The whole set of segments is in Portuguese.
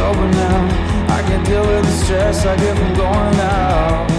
over now. I can deal with the stress I get from going out.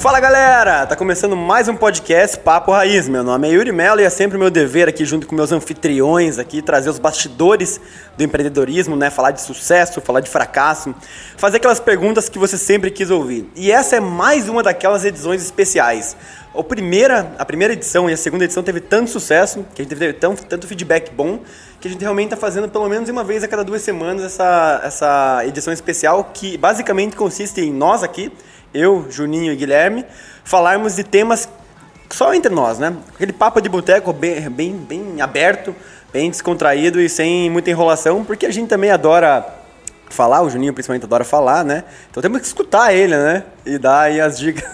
Fala galera, tá começando mais um podcast Papo Raiz. Meu nome é Yuri Mello e é sempre meu dever aqui junto com meus anfitriões aqui trazer os bastidores do empreendedorismo, né? Falar de sucesso, falar de fracasso, fazer aquelas perguntas que você sempre quis ouvir. E essa é mais uma daquelas edições especiais. A primeira, a primeira edição e a segunda edição teve tanto sucesso, que a gente teve tanto, tanto feedback bom, que a gente realmente está fazendo pelo menos uma vez a cada duas semanas essa, essa edição especial que basicamente consiste em nós aqui eu, Juninho e Guilherme, falarmos de temas só entre nós, né? Aquele papo de boteco bem, bem, bem aberto, bem descontraído e sem muita enrolação, porque a gente também adora falar, o Juninho principalmente adora falar, né? Então temos que escutar ele, né? E dar aí as dicas.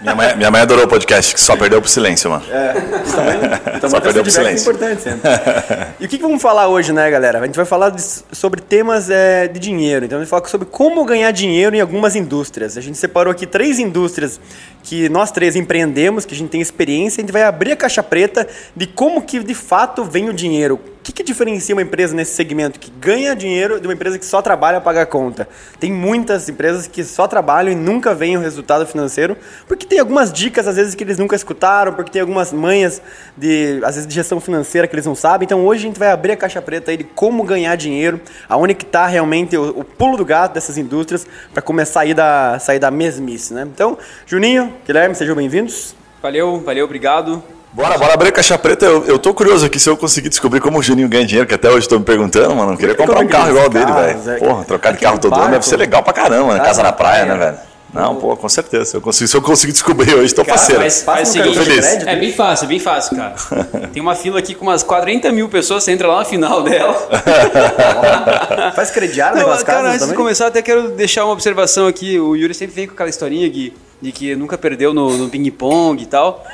Minha mãe, minha mãe adorou o podcast, que só perdeu pro silêncio, mano. É, também, só perdeu pro silêncio. É importante. E o que, que vamos falar hoje, né, galera? A gente vai falar de, sobre temas é, de dinheiro. Então, a gente vai falar sobre como ganhar dinheiro em algumas indústrias. A gente separou aqui três indústrias que nós três empreendemos, que a gente tem experiência. A gente vai abrir a caixa preta de como que, de fato, vem o dinheiro que, que diferencia uma empresa nesse segmento que ganha dinheiro de uma empresa que só trabalha a pagar conta? Tem muitas empresas que só trabalham e nunca veem o resultado financeiro, porque tem algumas dicas, às vezes, que eles nunca escutaram, porque tem algumas manhas, de, às vezes, de gestão financeira que eles não sabem. Então, hoje a gente vai abrir a caixa preta aí de como ganhar dinheiro, aonde que está realmente o, o, pulo do gato dessas indústrias para começar a sair da, sair da mesmice, né? Então, Juninho, Guilherme, sejam bem-vindos. Valeu, valeu, obrigado. Bora, bora abrir a caixa preta. Eu, eu tô curioso aqui se eu conseguir descobrir como o Juninho ganha dinheiro, que até hoje tô me perguntando, mano. Eu queria comprar um carro igual dele, velho. É Porra, trocar de carro todo ano deve ser legal pra caramba, né? Casa na praia, né, velho? Não, pô, com certeza. Eu consigo, se eu conseguir descobrir hoje, tô parceiro. Faz, faz seguinte, feliz. É bem fácil, é bem fácil, cara. Tem uma fila aqui com umas 40 mil pessoas, você entra lá na final dela. faz crediário Não, nas cara, casas antes também? de começar, até quero deixar uma observação aqui. O Yuri sempre vem com aquela historinha, Gui, de que nunca perdeu no, no ping-pong e tal.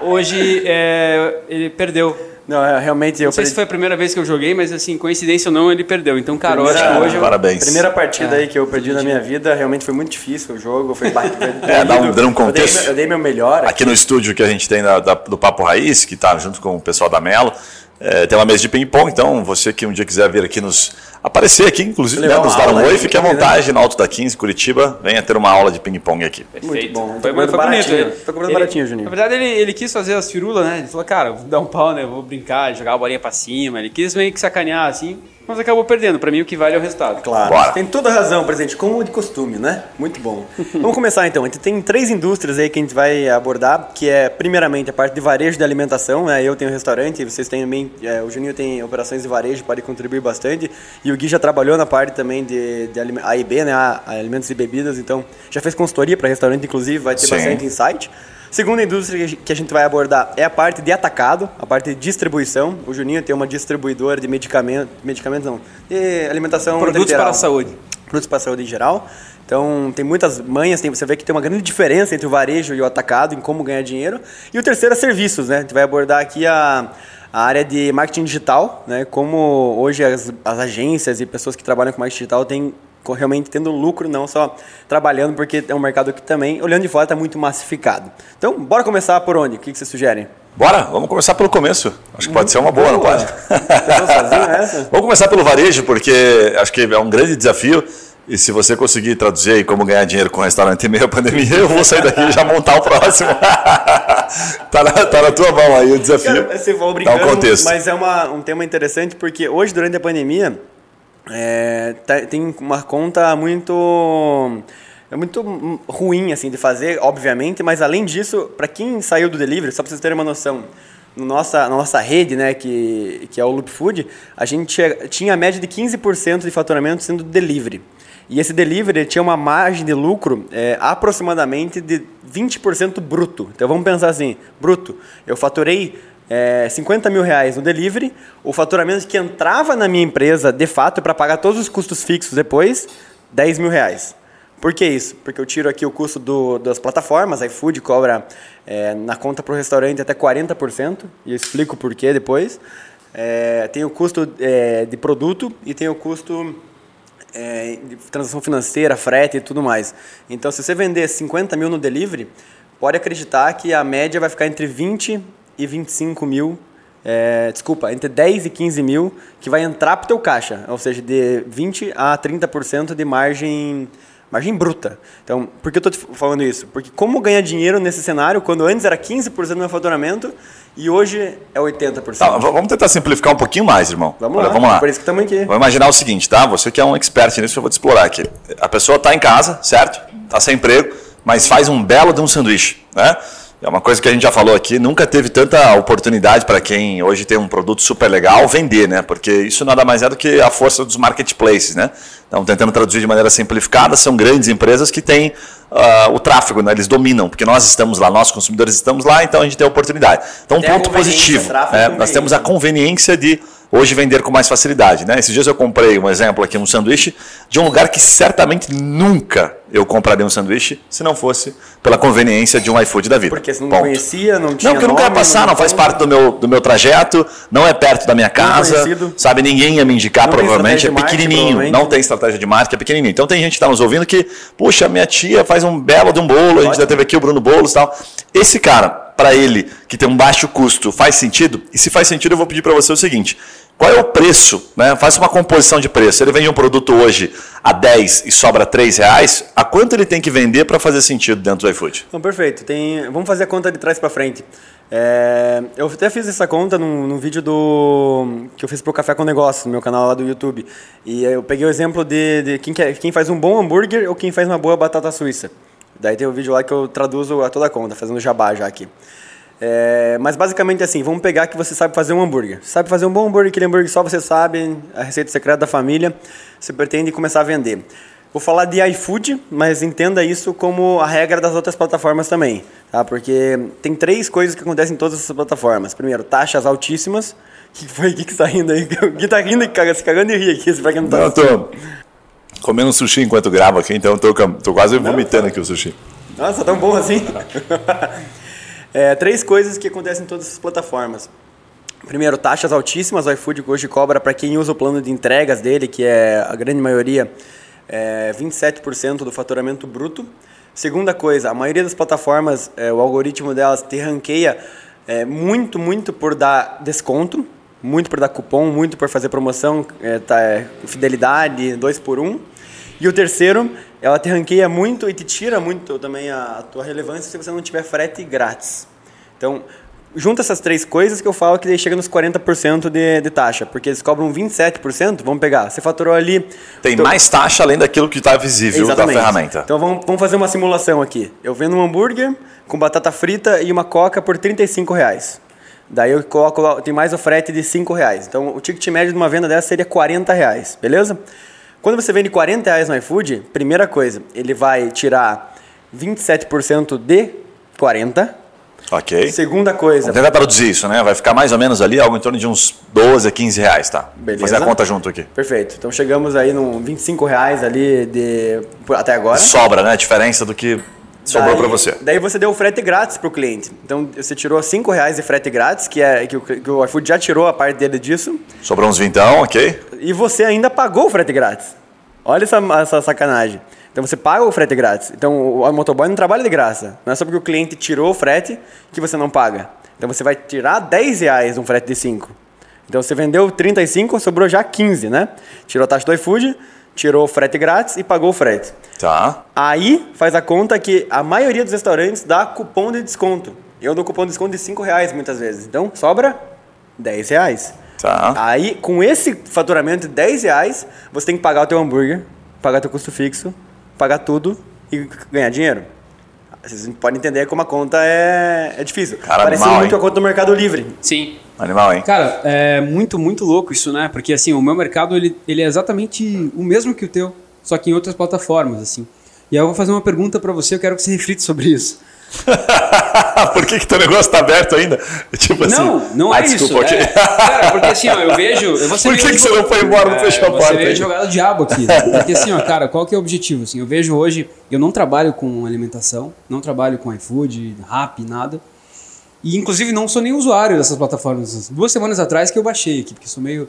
Hoje, é, ele perdeu. Não, é, realmente eu Não sei se foi a primeira vez que eu joguei, mas assim, coincidência ou não, ele perdeu. Então, cara, eu acho que hoje... eu- Parabéns. Primeira partida aí que eu perdi na minha vida, realmente foi muito difícil o jogo. Foi É, dá um- dá um Eu dei contexto. meu- Eu dei meu melhor. Aqui no estúdio que a gente tem da- da- do Papo Raiz, que tá junto com o pessoal da Melo, é, tem uma mesa de ping-pong, então você que um dia quiser vir aqui nos aparecer aqui, inclusive, né, nos dar um oi, fique à né? vontade no Alto da 15, Curitiba, venha ter uma aula de ping-pong aqui. Muito Perfeito. bom. Foi, foi bonito. baratinho. Ele, Tô cobrando baratinho, Juninho. Na verdade, ele, ele quis fazer as firulas, né? Ele falou, cara, vou dar um pau, né? Vou brincar, jogar a bolinha pra cima. Ele quis meio que sacanear, assim, mas acabou perdendo. Pra mim, o que vale é o resultado. Claro, Bora. tem toda a razão, presidente, como de costume, né? Muito bom. Vamos começar então. A gente tem três indústrias aí que a gente vai abordar, que é primeiramente a parte de varejo de alimentação, né? Eu tenho restaurante, vocês têm também, é, o Juninho tem operações de varejo, pode contribuir bastante, e o Gui já trabalhou na parte também de, de alime- A e B, né? A- a alimentos e bebidas, então já fez consultoria para restaurante, inclusive, vai ter Sim. bastante insight. Segunda indústria que a gente- vai abordar é a parte de atacado, a parte de distribuição. O Juninho tem uma distribuidora de medicamento, medicamentos não, de alimentação Produtos literal. para a saúde. Produtos para a saúde em geral. Então, tem muitas manhas, tem, você vê que tem uma grande diferença entre o varejo e o atacado em como ganhar dinheiro. E o terceiro é serviços, né? A gente vai abordar aqui a, a área de marketing digital, né? Como hoje as, as agências e pessoas que trabalham com marketing digital têm realmente tendo lucro, não só trabalhando, porque é um mercado que também, olhando de fora, está muito massificado. Então, bora começar por onde? O que, que vocês sugerem? Bora, vamos começar pelo começo. Acho que pode ser uma boa, não pode? Pensou sozinho essa? Vamos começar pelo varejo, porque acho que é um grande desafio. E se você conseguir traduzir aí como ganhar dinheiro com restaurante em meio à pandemia, eu vou sair daqui e já montar o próximo. tá, na, tá na tua mão aí o desafio. Cara, você vou Dá brincando, um contexto. mas é uma, um tema interessante porque hoje, durante a pandemia, é, tá- tem uma conta muito é muito ruim assim de fazer, obviamente, mas além disso, para quem saiu do delivery, só para vocês terem uma noção, no nossa, na nossa rede, né, que, que é o Loop Food, a gente tinha- a média de 15% de faturamento sendo delivery. E esse delivery tinha uma margem de lucro é, aproximadamente de 20% bruto. Então vamos pensar assim, bruto. Eu faturei é, 50 mil reais no delivery, o faturamento que entrava na minha empresa, de fato, para pagar todos os custos fixos depois, 10 mil reais. Por que isso? Porque eu tiro aqui o custo do, das plataformas, iFood cobra é, na conta para o restaurante até 40%, e eu explico por que depois. É, tem o custo é, de produto e tem o custo é, de transação financeira, frete e tudo mais. Então, se você vender 50 mil no delivery, pode acreditar que a média vai ficar entre 20 e 25 mil é, desculpa, entre 10 e 15 mil que vai entrar pro teu caixa, ou seja, de 20 a 30% de margem margem bruta. Então, por que eu estou falando isso? Porque como ganhar dinheiro nesse cenário, quando antes era 15% do meu faturamento e hoje é 80%. Tá, vamos tentar simplificar um pouquinho mais, irmão. Vamos Olha, lá, vamos lá. por isso que estamos aqui. Vamos imaginar o seguinte, tá? Você que é um expert nisso, eu vou te explorar aqui. A pessoa está em casa, certo? Está sem emprego, mas faz um belo de um sanduíche, né? É uma coisa que a gente já falou aqui, nunca teve tanta oportunidade para quem hoje tem um produto super legal vender, né? Porque isso nada mais é do que a força dos marketplaces, né? Então, tentando traduzir de maneira simplificada, são grandes empresas que têm ah, o tráfego, né? Eles dominam, porque nós estamos lá, nós consumidores estamos lá, então a gente tem a oportunidade. Então, um Tem ponto positivo. tráfego né? e Nós temos a conveniência de hoje vender com mais facilidade. Né? Esses dias eu comprei um exemplo aqui, um sanduíche de um lugar que certamente nunca eu compraria um sanduíche se não fosse pela conveniência de um iFood da vida. Porque você não Ponto. conhecia, não tinha Não, porque eu nunca ia passar, não faz tinha- parte do meu, do meu trajeto, não é perto da minha casa, conhecido. sabe? Ninguém ia me indicar, Não provavelmente, é marketing, pequenininho, provavelmente. não tem estratégia de marketing, é pequenininho. Então tem gente que está nos ouvindo que, puxa, minha tia faz um belo de um bolo, a gente já teve aqui o Bruno Boulos e tal. Esse cara, para ele, que tem um baixo custo, faz sentido? E se faz sentido, eu vou pedir para você o seguinte. Qual é o preço? Né? Faz uma composição de preço. Ele vende um produto hoje a 10 e sobra 3 reais. A quanto ele tem que vender para fazer sentido dentro do iFood? Então, perfeito. Tem, vamos fazer a conta de trás para frente. É, eu até fiz essa conta num, num vídeo do que eu fiz pro Café com Negócio, no meu canal lá do YouTube. E eu peguei o exemplo de, de quem, quer, quem faz um bom hambúrguer ou quem faz uma boa batata suíça. Daí tem o vídeo lá que eu traduzo a toda a conta, fazendo jabá já aqui. É, mas basicamente assim, vamos pegar que você sabe fazer um hambúrguer. Sabe fazer um bom hambúrguer, aquele hambúrguer só você sabe, a receita secreta da família, você pretende começar a vender. Vou falar de iFood, mas entenda isso como a regra das outras plataformas também, tá? Porque tem três coisas que acontecem em todas essas plataformas. Primeiro, taxas altíssimas. O que foi? O que, que tá rindo aí? O que tá rindo e se cagando e ri aqui? Pra quem não tá Não, tô comendo um sushi enquanto gravo aqui, então tô, tô quase vomitando aqui o sushi. Nossa, tão bom assim? É, três coisas que acontecem em todas essas plataformas. Primeiro, taxas altíssimas. O iFood hoje cobra para quem usa o plano de entregas dele, que é a grande maioria, é 27% do faturamento bruto. Segunda coisa, a maioria das plataformas, é, o algoritmo delas te ranqueia é, muito, muito por dar desconto, muito por dar cupom, muito por fazer promoção, é, tá, é, fidelidade, dois por um. E o terceiro, ela te ranqueia muito e te tira muito também a, a tua relevância se você não tiver frete grátis. Então, junta essas três coisas que eu falo que daí chega nos 40% de, de taxa, porque eles cobram 27%, vamos pegar, você faturou ali... Tem Então- mais taxa além daquilo que está visível Exatamente. da ferramenta. Então vamos, vamos fazer uma simulação aqui. Eu vendo um hambúrguer com batata frita e uma coca por 35 reais. Daí eu coloco, tem mais o frete de 5 reais. Então o ticket médio de uma venda dessa seria 40 reais, beleza? Quando você vende 40 reais no iFood, primeira coisa, ele vai tirar 27% de 40. Ok. Segunda coisa, Vamos tentar traduzir isso, né? Vai ficar mais ou menos ali algo em torno de uns 12 a 15 reais, tá? Beleza. Fazer a conta junto aqui. perfeito. Então chegamos aí no 25 reais ali de, até agora. Sobra, né? A diferença do que sobrou para você. Daí você deu o frete grátis para o cliente. Então você tirou 5 reais de frete grátis, que, é, que, o, que o iFood já tirou a parte dele disso, Sobrou uns vintão, ok? e você ainda pagou o frete grátis. Olha essa, essa sacanagem. Então você paga o frete grátis. Então o, o motoboy não trabalha de graça. Não é só porque o cliente tirou o frete que você não paga. Então você vai tirar 10 reais um frete de 5. Então você vendeu 35, sobrou já 15, né? Tirou a taxa do iFood, tirou o frete grátis e pagou o frete. Tá. Aí faz a conta que a maioria dos restaurantes dá cupom de desconto. Eu dou cupom de desconto de 5 reais muitas vezes. Então sobra 10 reais. Tá. Aí, com esse faturamento de 10 reais, você tem que pagar o teu hambúrguer, pagar teu custo fixo, pagar tudo e ganhar dinheiro. Vocês podem entender como a conta é, é difícil. Cara, Parece animal, muito hein? a conta do Mercado Livre. Sim. Animal, hein? Cara, é muito, muito louco isso, né? Porque assim, o meu mercado ele, ele é exatamente o mesmo que o teu, só que em outras plataformas, assim. E aí eu vou fazer uma pergunta pra você, eu quero que você reflita sobre isso. Por que, que teu negócio tá aberto ainda? Tipo assim. Não, não ah, é desculpa, isso. ok. é- cara, porque assim, ó, eu vejo. Eu Por que que você não foi embora, não fechou a Você porta veio aí? jogar o diabo aqui. né? Porque assim, ó, cara, qual que é o objetivo? Assim, eu vejo hoje, eu não trabalho com alimentação, não trabalho com iFood, Rap, nada. E inclusive não sou nem usuário dessas plataformas. Duas semanas atrás que eu baixei aqui, porque sou meio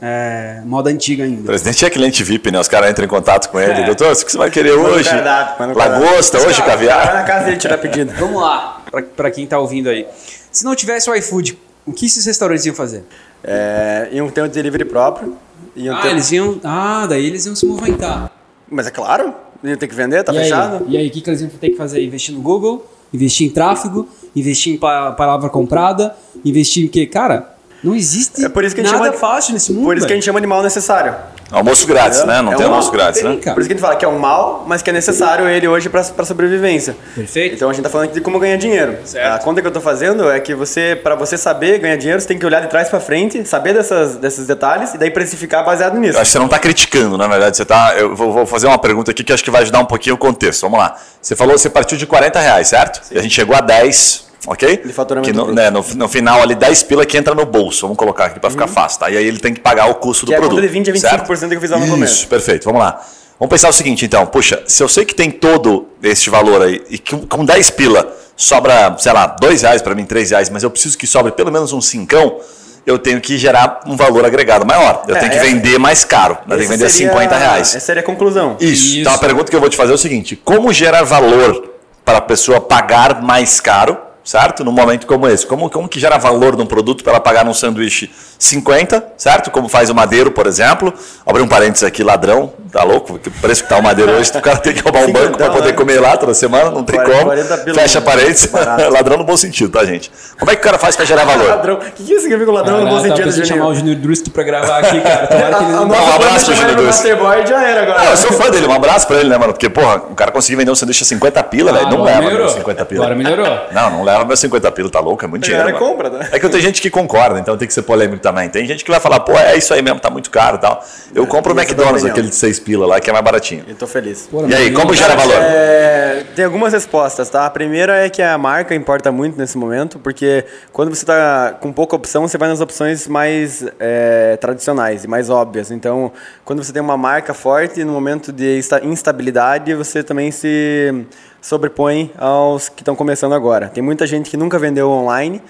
é, moda antiga O ainda. presidente é cliente VIP, né? Os caras entram em contato com ele. É. Doutor, o que você vai querer o hoje? cardápio, o. Lagosta, hoje Vai caviar? na casa dele tirar pedido. Vamos lá, pra, pra quem tá ouvindo aí. Se não tivesse o iFood, O que esses restaurantes iam fazer? É, iam ter um delivery próprio. Iam Ah, ter... eles iam. Ah, daí eles iam se movimentar. Mas é claro, iam ter que vender, tá e fechado. Aí, e aí, o que, que eles iam ter que fazer? Investir no Google, investir em tráfego, investir em pa- palavra comprada, investir em quê? Cara, não existe É por isso que a gente nada chama- fácil nesse mundo. Por isso que a gente chama de mal necessário. Almoço grátis, né? Não É tem um almoço grátis, Tem, né? cara. Por isso que a gente fala que é um mal, mas que é necessário ele hoje para sobrevivência. Perfeito. Então a gente tá falando aqui de como ganhar dinheiro. Certo. A conta que eu tô fazendo é que você, para você saber ganhar dinheiro, você tem que olhar de trás para frente, saber dessas, desses detalhes e daí precificar baseado nisso. Eu acho que você não está criticando, na verdade. Você tá. Eu vou, vou fazer uma pergunta aqui que acho que vai ajudar um pouquinho o contexto. Vamos lá. Você falou que você partiu de 40 reais, certo? E a gente chegou a 10, ok? De faturamento que no, bruto. né, no, no final ali 10 pila que entra no bolso. Vamos colocar aqui para ficar fácil, tá? E aí ele tem que pagar o custo Uhum. Que do é produto. conta de 20 a 25% certo? que eu fiz lá no Isso, começo. perfeito. Vamos lá. Vamos pensar o seguinte, então. Puxa, se eu sei que tem todo este valor aí e que com 10 pila sobra, sei lá, 2 reais para mim, 3 reais, mas eu preciso que sobre pelo menos um cincão, eu tenho que gerar um valor agregado maior. Eu É, tenho que essa- vender mais caro. Eu tenho que vender seria- 50 reais. Essa seria a conclusão. Isso. Isso. Então a pergunta que eu vou te fazer é o seguinte: como gerar valor para a pessoa pagar mais caro, certo? Num momento como esse? Como, como que gera valor num produto para ela pagar num sanduíche 50, certo? Como faz o Madeiro, por exemplo. Abri um parênteses aqui, ladrão, tá louco? Que preço que tá o Madeiro hoje, o cara tem que roubar um banco para poder comer lá toda semana, não tem 40 como. 40 pila, Fecha parênteses. barato. ladrão no bom sentido, tá, gente? Como é que o cara faz para gerar valor? Ladrão. O que, que significa ladrão no bom tava sentido, Juninho? chamar o Júnior Drust pra gravar aqui, cara. Tomara que ele A não... nossa um abraço, Júnior. Masterboy já era agora. Não, eu sou fã dele, um abraço pra ele, né, mano? Porque, porra, o cara conseguir vender um sanduíche a 50 pila, velho, não leva melhorou. meus 50 pila. Agora melhorou. Não, não leva meus 50 pila, tá louco, é muito dinheiro. compra, né? É que eu tenho gente que concorda, então tem que ser polêmico também. Tem gente que vai falar, pô, é isso aí mesmo, tá muito caro e tal. Eu compro o McDonald's, aquele de 6 pila lá, que é mais baratinho. Eu tô feliz. Pô, E aí, como gera valor? É, tem algumas respostas, tá? A primeira é que a marca importa muito nesse momento, porque quando você está com pouca opção, você vai nas opções mais é, tradicionais e mais óbvias. Então, quando você tem uma marca forte, no momento de insta- instabilidade, você também se sobrepõe aos que estão começando agora. Tem muita gente que nunca vendeu online.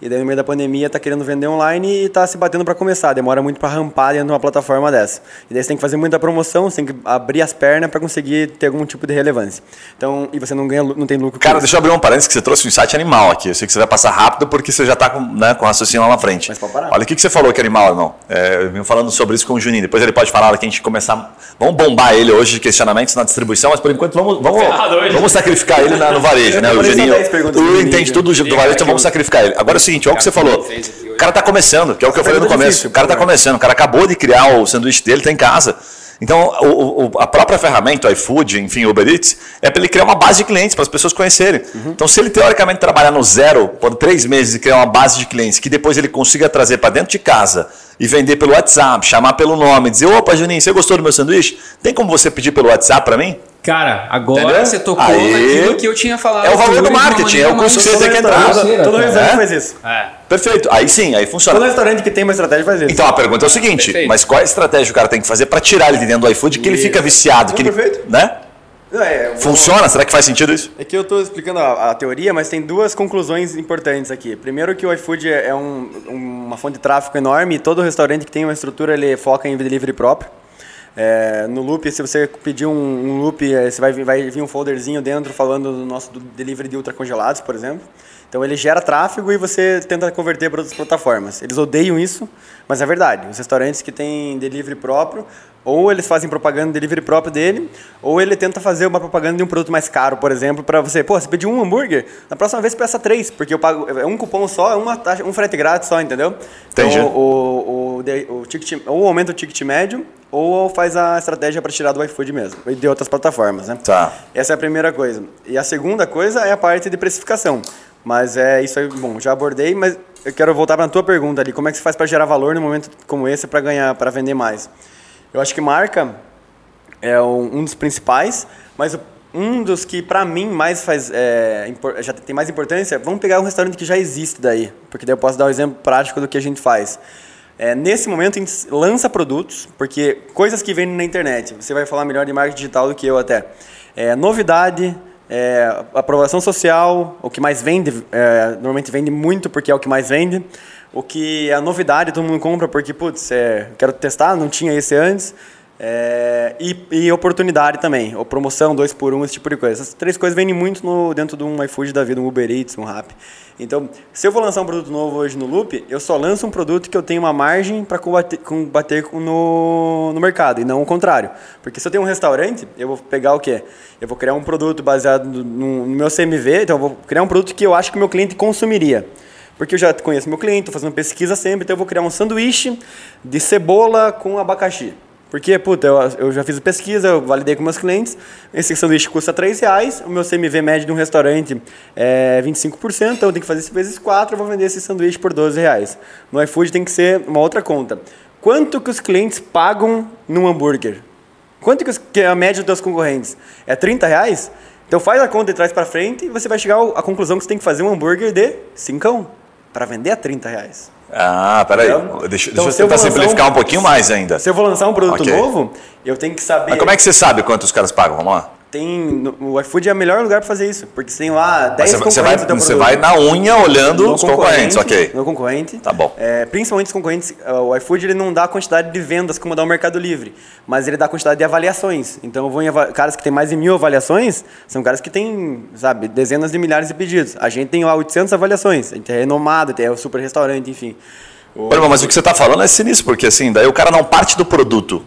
E daí no meio da pandemia tá querendo vender online e tá se batendo para começar. Demora muito para rampar dentro de uma plataforma dessa. E daí você tem que fazer muita promoção, você tem que abrir as pernas para conseguir ter algum tipo de relevância. Então, e você não ganha, não tem lucro. com Cara, isso. deixa eu abrir um parênteses que você trouxe um insight animal aqui. Eu sei que você vai passar rápido porque você já tá com, né, com o raciocínio lá na frente. Mas pode parar. Olha o que, que você falou que é animal, irmão. É, eu vim falando sobre isso com o Juninho. Depois ele pode falar que a gente começar. Vamos bombar ele hoje de questionamentos na distribuição, mas por enquanto vamos, vamos, vamos sacrificar ele na- no varejo, né? O Juninho. 10 perguntas O do Juninho. entende tudo do varejo, então vamos sacrificar ele. Agora é seguinte, olha o que você falou. O cara tá começando, que é o que eu falei no começo. O cara tá por favor. começando, o cara acabou de criar o sanduíche dele, tá em casa. Então, o- o- a própria ferramenta, o iFood, enfim, o Uber Eats, é para ele criar uma base de clientes, para as pessoas conhecerem. Uhum. Então, se ele teoricamente trabalhar no zero por três meses e criar uma base de clientes, que depois ele consiga trazer para dentro de casa e vender pelo WhatsApp, chamar pelo nome, dizer: opa, Juninho, você gostou do meu sanduíche? Tem como você pedir pelo WhatsApp para mim? Cara, agora Entendeu? você tocou Aí- naquilo que eu tinha falado. É o valor do marketing, é o custo que você tem que entrar. Todo restaurante É? faz isso. É. Perfeito. Aí sim, aí Todo funciona. restaurante que tem uma estratégia faz isso. Então a pergunta é o seguinte: Perfeito. mas qual é a estratégia que o cara tem que fazer para tirar ele de dentro do iFood que ele fica viciado? Que ele, Perfeito. né? É, eu- Funciona? Será que faz sentido isso? É que eu estou explicando a, a teoria, mas tem duas conclusões importantes aqui. Primeiro que o iFood é um- uma fonte de tráfego enorme e todo restaurante que tem uma estrutura ele foca em delivery próprio. É, no Loop, se você pedir um, um Loop, é, você vai, vir- vai vir um folderzinho dentro falando do nosso do delivery de ultracongelados, por exemplo. Então ele gera tráfego e você tenta converter para outras plataformas. Eles odeiam isso, mas é verdade. Os restaurantes que têm delivery próprio, ou eles fazem propaganda de delivery próprio dele, ou ele tenta fazer uma propaganda de um produto mais caro, por exemplo, para você, pô, você pediu um hambúrguer, na próxima vez peça três, porque eu pago é um cupom só, é uma taxa, um frete grátis só, entendeu? Entendi. Então, o, o, de- o ticket, ou aumenta o ticket médio, ou faz a estratégia para tirar do iFood mesmo, e de outras plataformas, né? Tá. Essa é a primeira coisa. E a segunda coisa é a parte de precificação. Mas é isso aí, bom, já abordei, mas eu quero voltar para a tua pergunta ali, como é que você faz para gerar valor num momento como esse para ganhar, para vender mais? Eu acho que marca é um dos principais, mas um dos que para mim mais faz é, já tem mais importância, vamos pegar um restaurante que já existe daí, porque daí eu posso dar um exemplo prático do que a gente faz. É, nesse momento a gente lança produtos, porque coisas que vendem na internet, você vai falar melhor de marketing digital do que eu até. É, novidade, é, aprovação social, o que mais vende, é, normalmente vende muito porque é o que mais vende. O que é a novidade, todo mundo compra porque, putz, é, quero testar, não tinha esse antes. É, e, e oportunidade também, ou promoção, dois por um, esse tipo de coisa. Essas três coisas vendem muito no, dentro de um iFood da vida, um Uber Eats, um Rappi. Então, se eu vou lançar um produto novo hoje no Loop, eu só lanço um produto que eu tenho uma margem para combater, combater com- no, no mercado, e não o contrário. Porque se eu tenho um restaurante, eu vou pegar o quê? Eu vou criar um produto baseado no, no meu CMV, então eu vou criar um produto que eu acho que o meu cliente consumiria. Porque eu já conheço meu cliente, estou fazendo pesquisa sempre, então eu vou criar um sanduíche de cebola com abacaxi. Porque, puta, eu, eu já fiz pesquisa, eu validei com meus clientes. Esse sanduíche custa 3 reais, o meu CMV médio de um restaurante é 25%, então eu tenho que fazer isso vezes 4, eu vou vender esse sanduíche por 12 reais. No iFood tem que ser uma outra conta. Quanto que os clientes pagam num hambúrguer? Quanto que, os- que é a média dos concorrentes? É 30 reais? Então faz a conta de trás para frente e você vai chegar à conclusão que você tem que fazer um hambúrguer de 5 para vender a 30 reais. Ah, peraí. Deixa, Então, deixa eu se eu tentar simplificar um- um pouquinho mais ainda. Se eu vou lançar um produto Ok. novo, eu tenho que saber. Mas como é que você sabe quanto os caras pagam? Vamos lá. Tem, o iFood é o melhor lugar para fazer isso, porque você tem lá 10 Mas você, você vai, concorrentes do teu você vai na unha olhando No os concorrentes, ok. No concorrente. Tá bom. É, principalmente os concorrentes, uh, o iFood ele não dá a quantidade de vendas como dá o Mercado Livre, mas ele dá a quantidade de avaliações. Então eu vou em caras que tem mais de mil avaliações, são caras que têm, sabe, dezenas de milhares de pedidos. A gente tem lá 800 avaliações, a gente é renomado, tem o super restaurante, enfim. O- mas o que você está falando é sinistro, porque assim, daí o cara não parte do produto,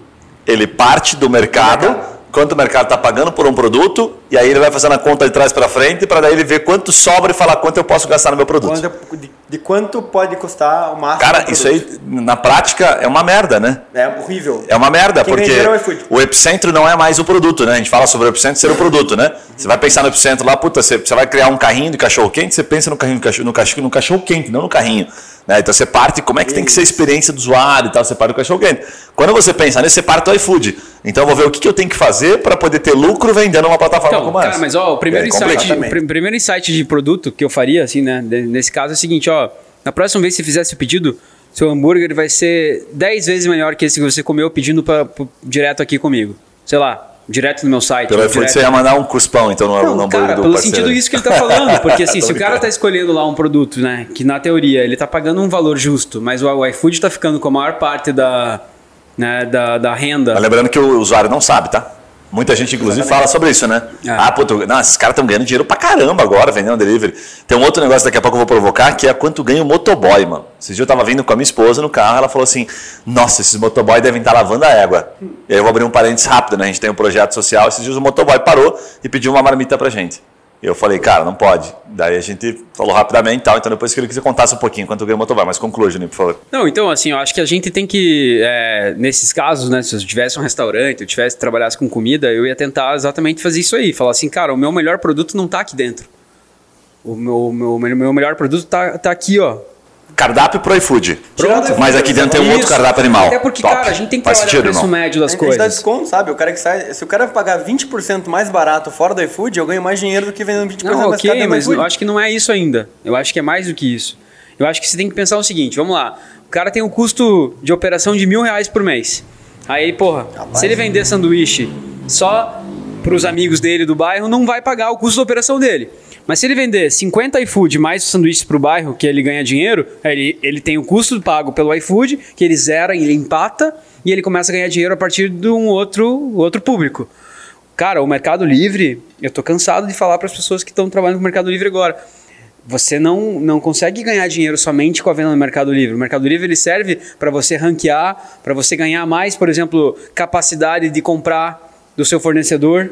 ele parte do mercado, mercado. Quanto o mercado está pagando por um produto, e aí ele vai fazendo a conta de trás para frente, para daí ele ver quanto sobra e falar quanto eu posso gastar no meu produto. Quanto- de, de quanto pode custar o máximo Cara, isso aí, na prática, é uma merda, né? é horrível. É uma merda, Quem porque é o epicentro não é mais o produto, né? A gente fala sobre o epicentro ser o produto, né? Você vai pensar no epicentro lá, puta, você, você vai criar um carrinho de cachorro quente, você pensa no carrinho de cachorro, no cachorro, no cachorro quente, não no carrinho. Né? Então você parte, como é que tem que ser a experiência do usuário e tal, você parte do cachorro quente. Quando você pensa nisso, você parte do iFood. Então eu vou ver o que, que eu tenho que fazer para poder ter lucro vendendo uma plataforma Então, cara, mas ó, o primeiro, É, insight, o pr- primeiro insight de produto que eu faria, assim, né, nesse caso é o seguinte, ó, na próxima vez que você fizesse o pedido, seu hambúrguer vai ser 10 vezes melhor que esse que você comeu pedindo pra, pro- direto aqui comigo. Sei lá, direto no meu site. Pelo iFood direto- você ia mandar um cuspão, então, no, Não, hambúrguer cara, do pelo parceiro. sentido isso que ele tá falando. Porque assim, se o cara tá escolhendo lá um produto, né? Que na teoria ele tá pagando um valor justo, mas o, o iFood tá ficando com a maior parte da, né, da, da renda. Mas lembrando que o usuário não sabe, tá? Muita gente, inclusive, fala sobre isso, né? É. Ah, pô, tu- não, esses caras estão ganhando dinheiro pra caramba agora vendendo delivery. Tem um outro negócio daqui a pouco eu vou provocar, que é quanto ganha o motoboy, mano. Esses dias eu tava vindo com a minha esposa no carro, ela falou assim: Nossa, esses motoboy devem estar lavando a égua. E aí eu vou abrir um parênteses rápido, né? A gente tem um projeto social, esses dias o motoboy parou e pediu uma marmita pra gente. Eu falei, cara, não pode. Daí a gente falou rapidamente e tal, então depois eu queria que você contasse um pouquinho quanto o motoboy, mas conclua, Juninho, por favor. Não, então, assim, eu acho que a gente tem que, é, nesses casos, né, se eu tivesse um restaurante, eu tivesse trabalhasse com comida, eu ia tentar exatamente fazer isso aí. Falar assim, cara, o meu melhor produto não tá aqui dentro. O meu, meu, meu melhor produto tá, tá aqui, ó. Cardápio pro iFood. Pronto. Mas aqui dentro tem um outro cardápio animal. Até porque, Top. cara, a gente tem que Faz trabalhar o sentido, preço irmão. médio das a gente dá coisas. desconto, sabe? O cara que sai, se o cara pagar 20% mais barato fora do iFood, eu ganho mais dinheiro do que vendendo 20% Não, mais caro ok, dentro do mas eu acho que não é isso ainda. Eu acho que é mais do que isso. Eu acho que você tem que pensar o seguinte, vamos lá. O cara tem um custo de operação de mil reais por mês. Aí, porra, se ele vender sanduíche só para os amigos dele do bairro, não vai pagar o custo da operação dele. Mas se ele vender 50 iFood mais sanduíches para o bairro, que ele ganha dinheiro, ele, ele tem o custo pago pelo iFood, que ele zera, ele empata, e ele começa a ganhar dinheiro a partir de um outro, outro público. Cara, o Mercado Livre, eu tô cansado de falar para as pessoas que estão trabalhando com o Mercado Livre agora. Você não, não consegue ganhar dinheiro somente com a venda no Mercado Livre. O Mercado Livre ele serve para você ranquear, para você ganhar mais, por exemplo, capacidade de comprar do seu fornecedor.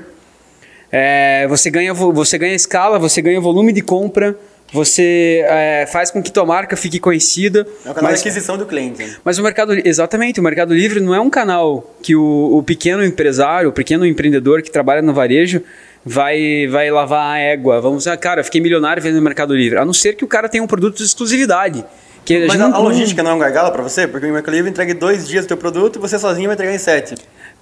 É, você, ganha, vo- você ganha escala, você ganha volume de compra, você é, faz com que tua marca fique conhecida. É o canal mas- de aquisição do cliente. né? mas o Mercado exatamente, o Mercado Livre não é um canal que o, o pequeno empresário, o pequeno empreendedor que trabalha no varejo vai, vai lavar a égua. Vamos dizer, cara, eu fiquei milionário vendendo no Mercado Livre. A não ser que o cara tenha um produto de exclusividade. Que Mas a, não- a logística não é um gargalo pra você? Porque o Mercado Livre entrega em dois dias o teu produto e você sozinho vai entregar em sete.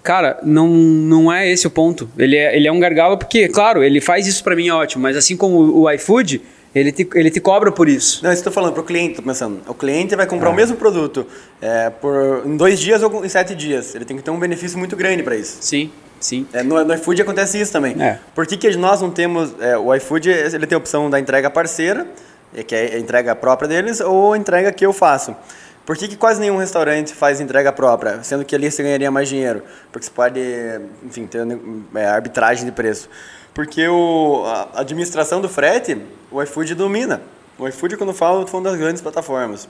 Cara, não, não é esse o ponto. Ele é, ele é um gargalo porque, claro, ele faz isso pra mim é ótimo, mas assim como o, o iFood, ele te, ele te cobra por isso. Não, isso tô falando pro cliente, tô pensando. O cliente vai comprar o mesmo produto é, por, em dois dias ou em sete dias. Ele tem que ter um benefício muito grande para isso. Sim, sim. É, no, no iFood acontece isso também. É. Por que, que nós não temos. é, o iFood ele tem a opção da entrega parceira, é, que é a entrega própria deles, ou a entrega que eu faço. Por que, que quase nenhum restaurante faz entrega própria, sendo que ali você ganharia mais dinheiro? Porque você pode, enfim, ter é, arbitragem de preço. Porque o, a administração do frete, o iFood domina. O iFood, quando eu falo, eu tô falando das grandes plataformas.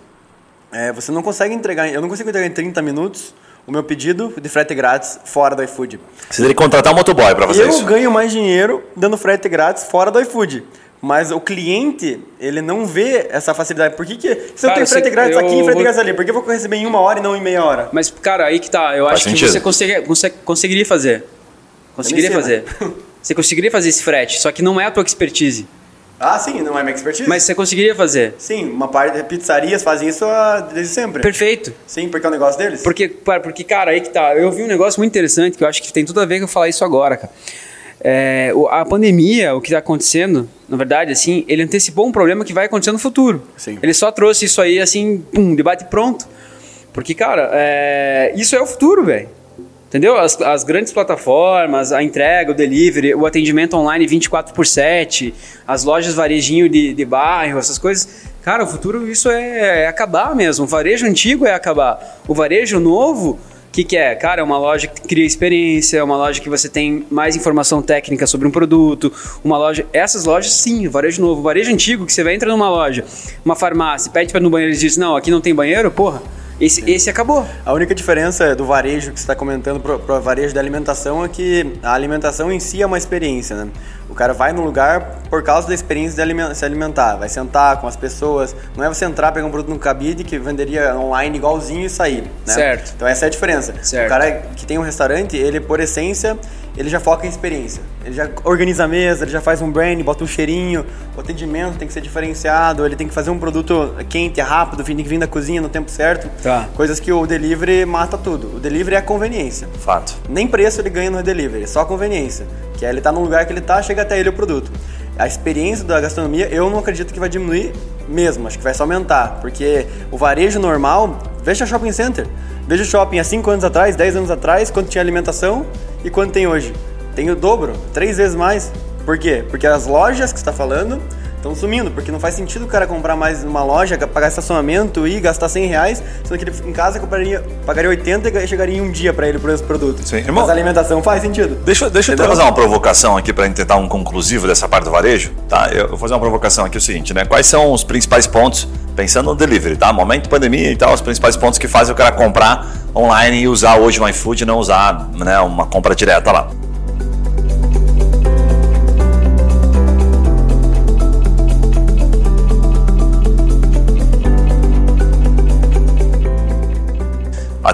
É, você não consegue entregar, eu não consigo entregar em 30 minutos o meu pedido de frete grátis fora do iFood. Você teria que contratar um motoboy para fazer Eu isso. ganho mais dinheiro dando frete grátis fora do iFood. Mas o cliente, ele não vê essa facilidade. Por que, que se eu Cara, tenho frete grátis eu aqui e frete vou- grátis ali, por que eu vou receber em uma hora e não em meia hora? Mas, cara, aí que tá. Eu Faz acho que sentido. você consegue, consegue- conseguiria fazer. Conseguiria sei, fazer. Você conseguiria fazer esse frete, só que não é a tua expertise. Ah, sim, não é minha expertise? Mas você conseguiria fazer. Sim, uma parte pizzarias fazem isso ah, desde sempre. Perfeito. Sim, porque é um negócio deles? Porque, cara, porque, cara, aí que tá. Eu vi um negócio muito interessante que eu acho que tem tudo a ver com eu falar isso agora, cara. É, a pandemia, o que está acontecendo, na verdade, assim, ele antecipou um problema que vai acontecer no futuro. Sim. Ele só trouxe isso aí, assim, pum, debate pronto. Porque, cara, é, isso é o futuro, velho. Entendeu? As, as grandes plataformas, a entrega, o delivery, o atendimento online 24 por 7, as lojas varejinho de, de bairro, essas coisas. Cara, o futuro isso é, é acabar mesmo. O varejo antigo é acabar. O varejo novo, o que, que é? Cara, é uma loja que cria experiência, é uma loja que você tem mais informação técnica sobre um produto, uma loja. Essas lojas, sim, varejo novo. Varejo antigo, que você vai entrar numa loja, uma farmácia, pede para ir no banheiro e diz: Não, aqui não tem banheiro, porra. Esse, esse acabou. A única diferença do varejo que você está comentando para o varejo da alimentação é que a alimentação em si é uma experiência, né? O cara vai no lugar por causa da experiência de se alimentar, vai sentar com as pessoas, não é você entrar, pegar um produto no cabide que venderia online igualzinho e sair, né? Certo. Então essa é a diferença. Certo. O cara que tem um restaurante, ele por essência, ele já foca em experiência. Ele já organiza a mesa, ele já faz um brand, bota um cheirinho, o atendimento tem que ser diferenciado, ele tem que fazer um produto quente, rápido, tem que vir da cozinha no tempo certo. Tá. Coisas que o delivery mata tudo. O delivery é a conveniência. Fato. Nem preço ele ganha no delivery, só conveniência. Que é ele tá no lugar que ele tá, chega até ele o produto. A experiência da gastronomia, eu não acredito que vai diminuir mesmo, acho que vai só aumentar. Porque o varejo normal, veja shopping center. Veja o shopping há 5 anos atrás, 10 anos atrás, quanto tinha alimentação e quanto tem hoje. Tem o dobro, três vezes mais. Por quê? Porque as lojas que está falando estão sumindo, porque não faz sentido o cara comprar mais numa loja, pagar estacionamento e gastar 100 reais, sendo que ele em casa compraria, pagaria 80 e chegaria em um dia para ele por esse produto. Sim, irmão. Mas a alimentação faz sentido. Deixa, deixa eu fazer uma provocação aqui para tentar um conclusivo dessa parte do varejo, tá? Eu vou fazer uma provocação aqui é o seguinte, né? Quais são os principais pontos, pensando no delivery, tá? Momento pandemia e tal, os principais pontos que fazem o cara comprar online e usar hoje o iFood e não usar, né, uma compra direta lá.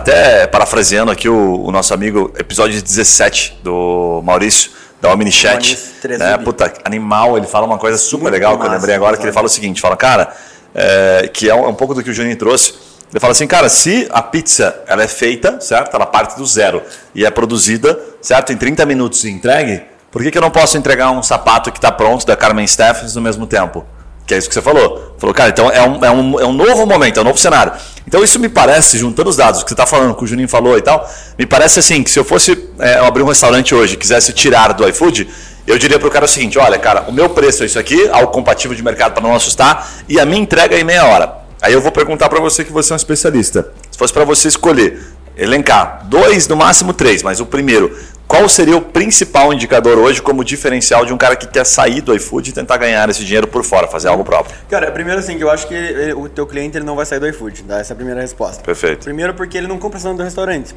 Até parafraseando aqui o, o nosso amigo, episódio 17 do Maurício, da OmniChat. Né? Puta, animal, ele fala uma coisa super Muito legal que eu massa, lembrei agora, que ele massa. fala o seguinte, fala, cara, é, que é um, é um pouco do que o Juninho trouxe, ele fala assim, cara, se a pizza ela é feita, certo? Ela parte do zero e é produzida, certo? Em 30 minutos e entregue, por que, que eu não posso entregar um sapato que está pronto da Carmen Steffens no mesmo tempo? Que é isso que você falou. Falou, cara, então é um, é, um, é um novo momento, é um novo cenário. Então isso me parece, juntando os dados que você está falando, que o Juninho falou e tal, me parece assim, que se eu fosse é, eu abrir um restaurante hoje e quisesse tirar do iFood, eu diria pro cara o seguinte, olha, cara, o meu preço é isso aqui, algo compatível de mercado para não assustar, e a minha entrega é em meia hora. Aí eu vou perguntar para você que você é um especialista. Se fosse para você escolher, elencar dois, no máximo três, mas o primeiro, qual seria o principal indicador hoje como diferencial de um cara que quer sair do iFood e tentar ganhar esse dinheiro por fora, fazer algo próprio? Cara, primeiro assim, que eu acho que ele- o teu cliente ele não vai sair do iFood, tá? Essa é a primeira resposta. Perfeito. Primeiro porque ele não compra só do restaurante.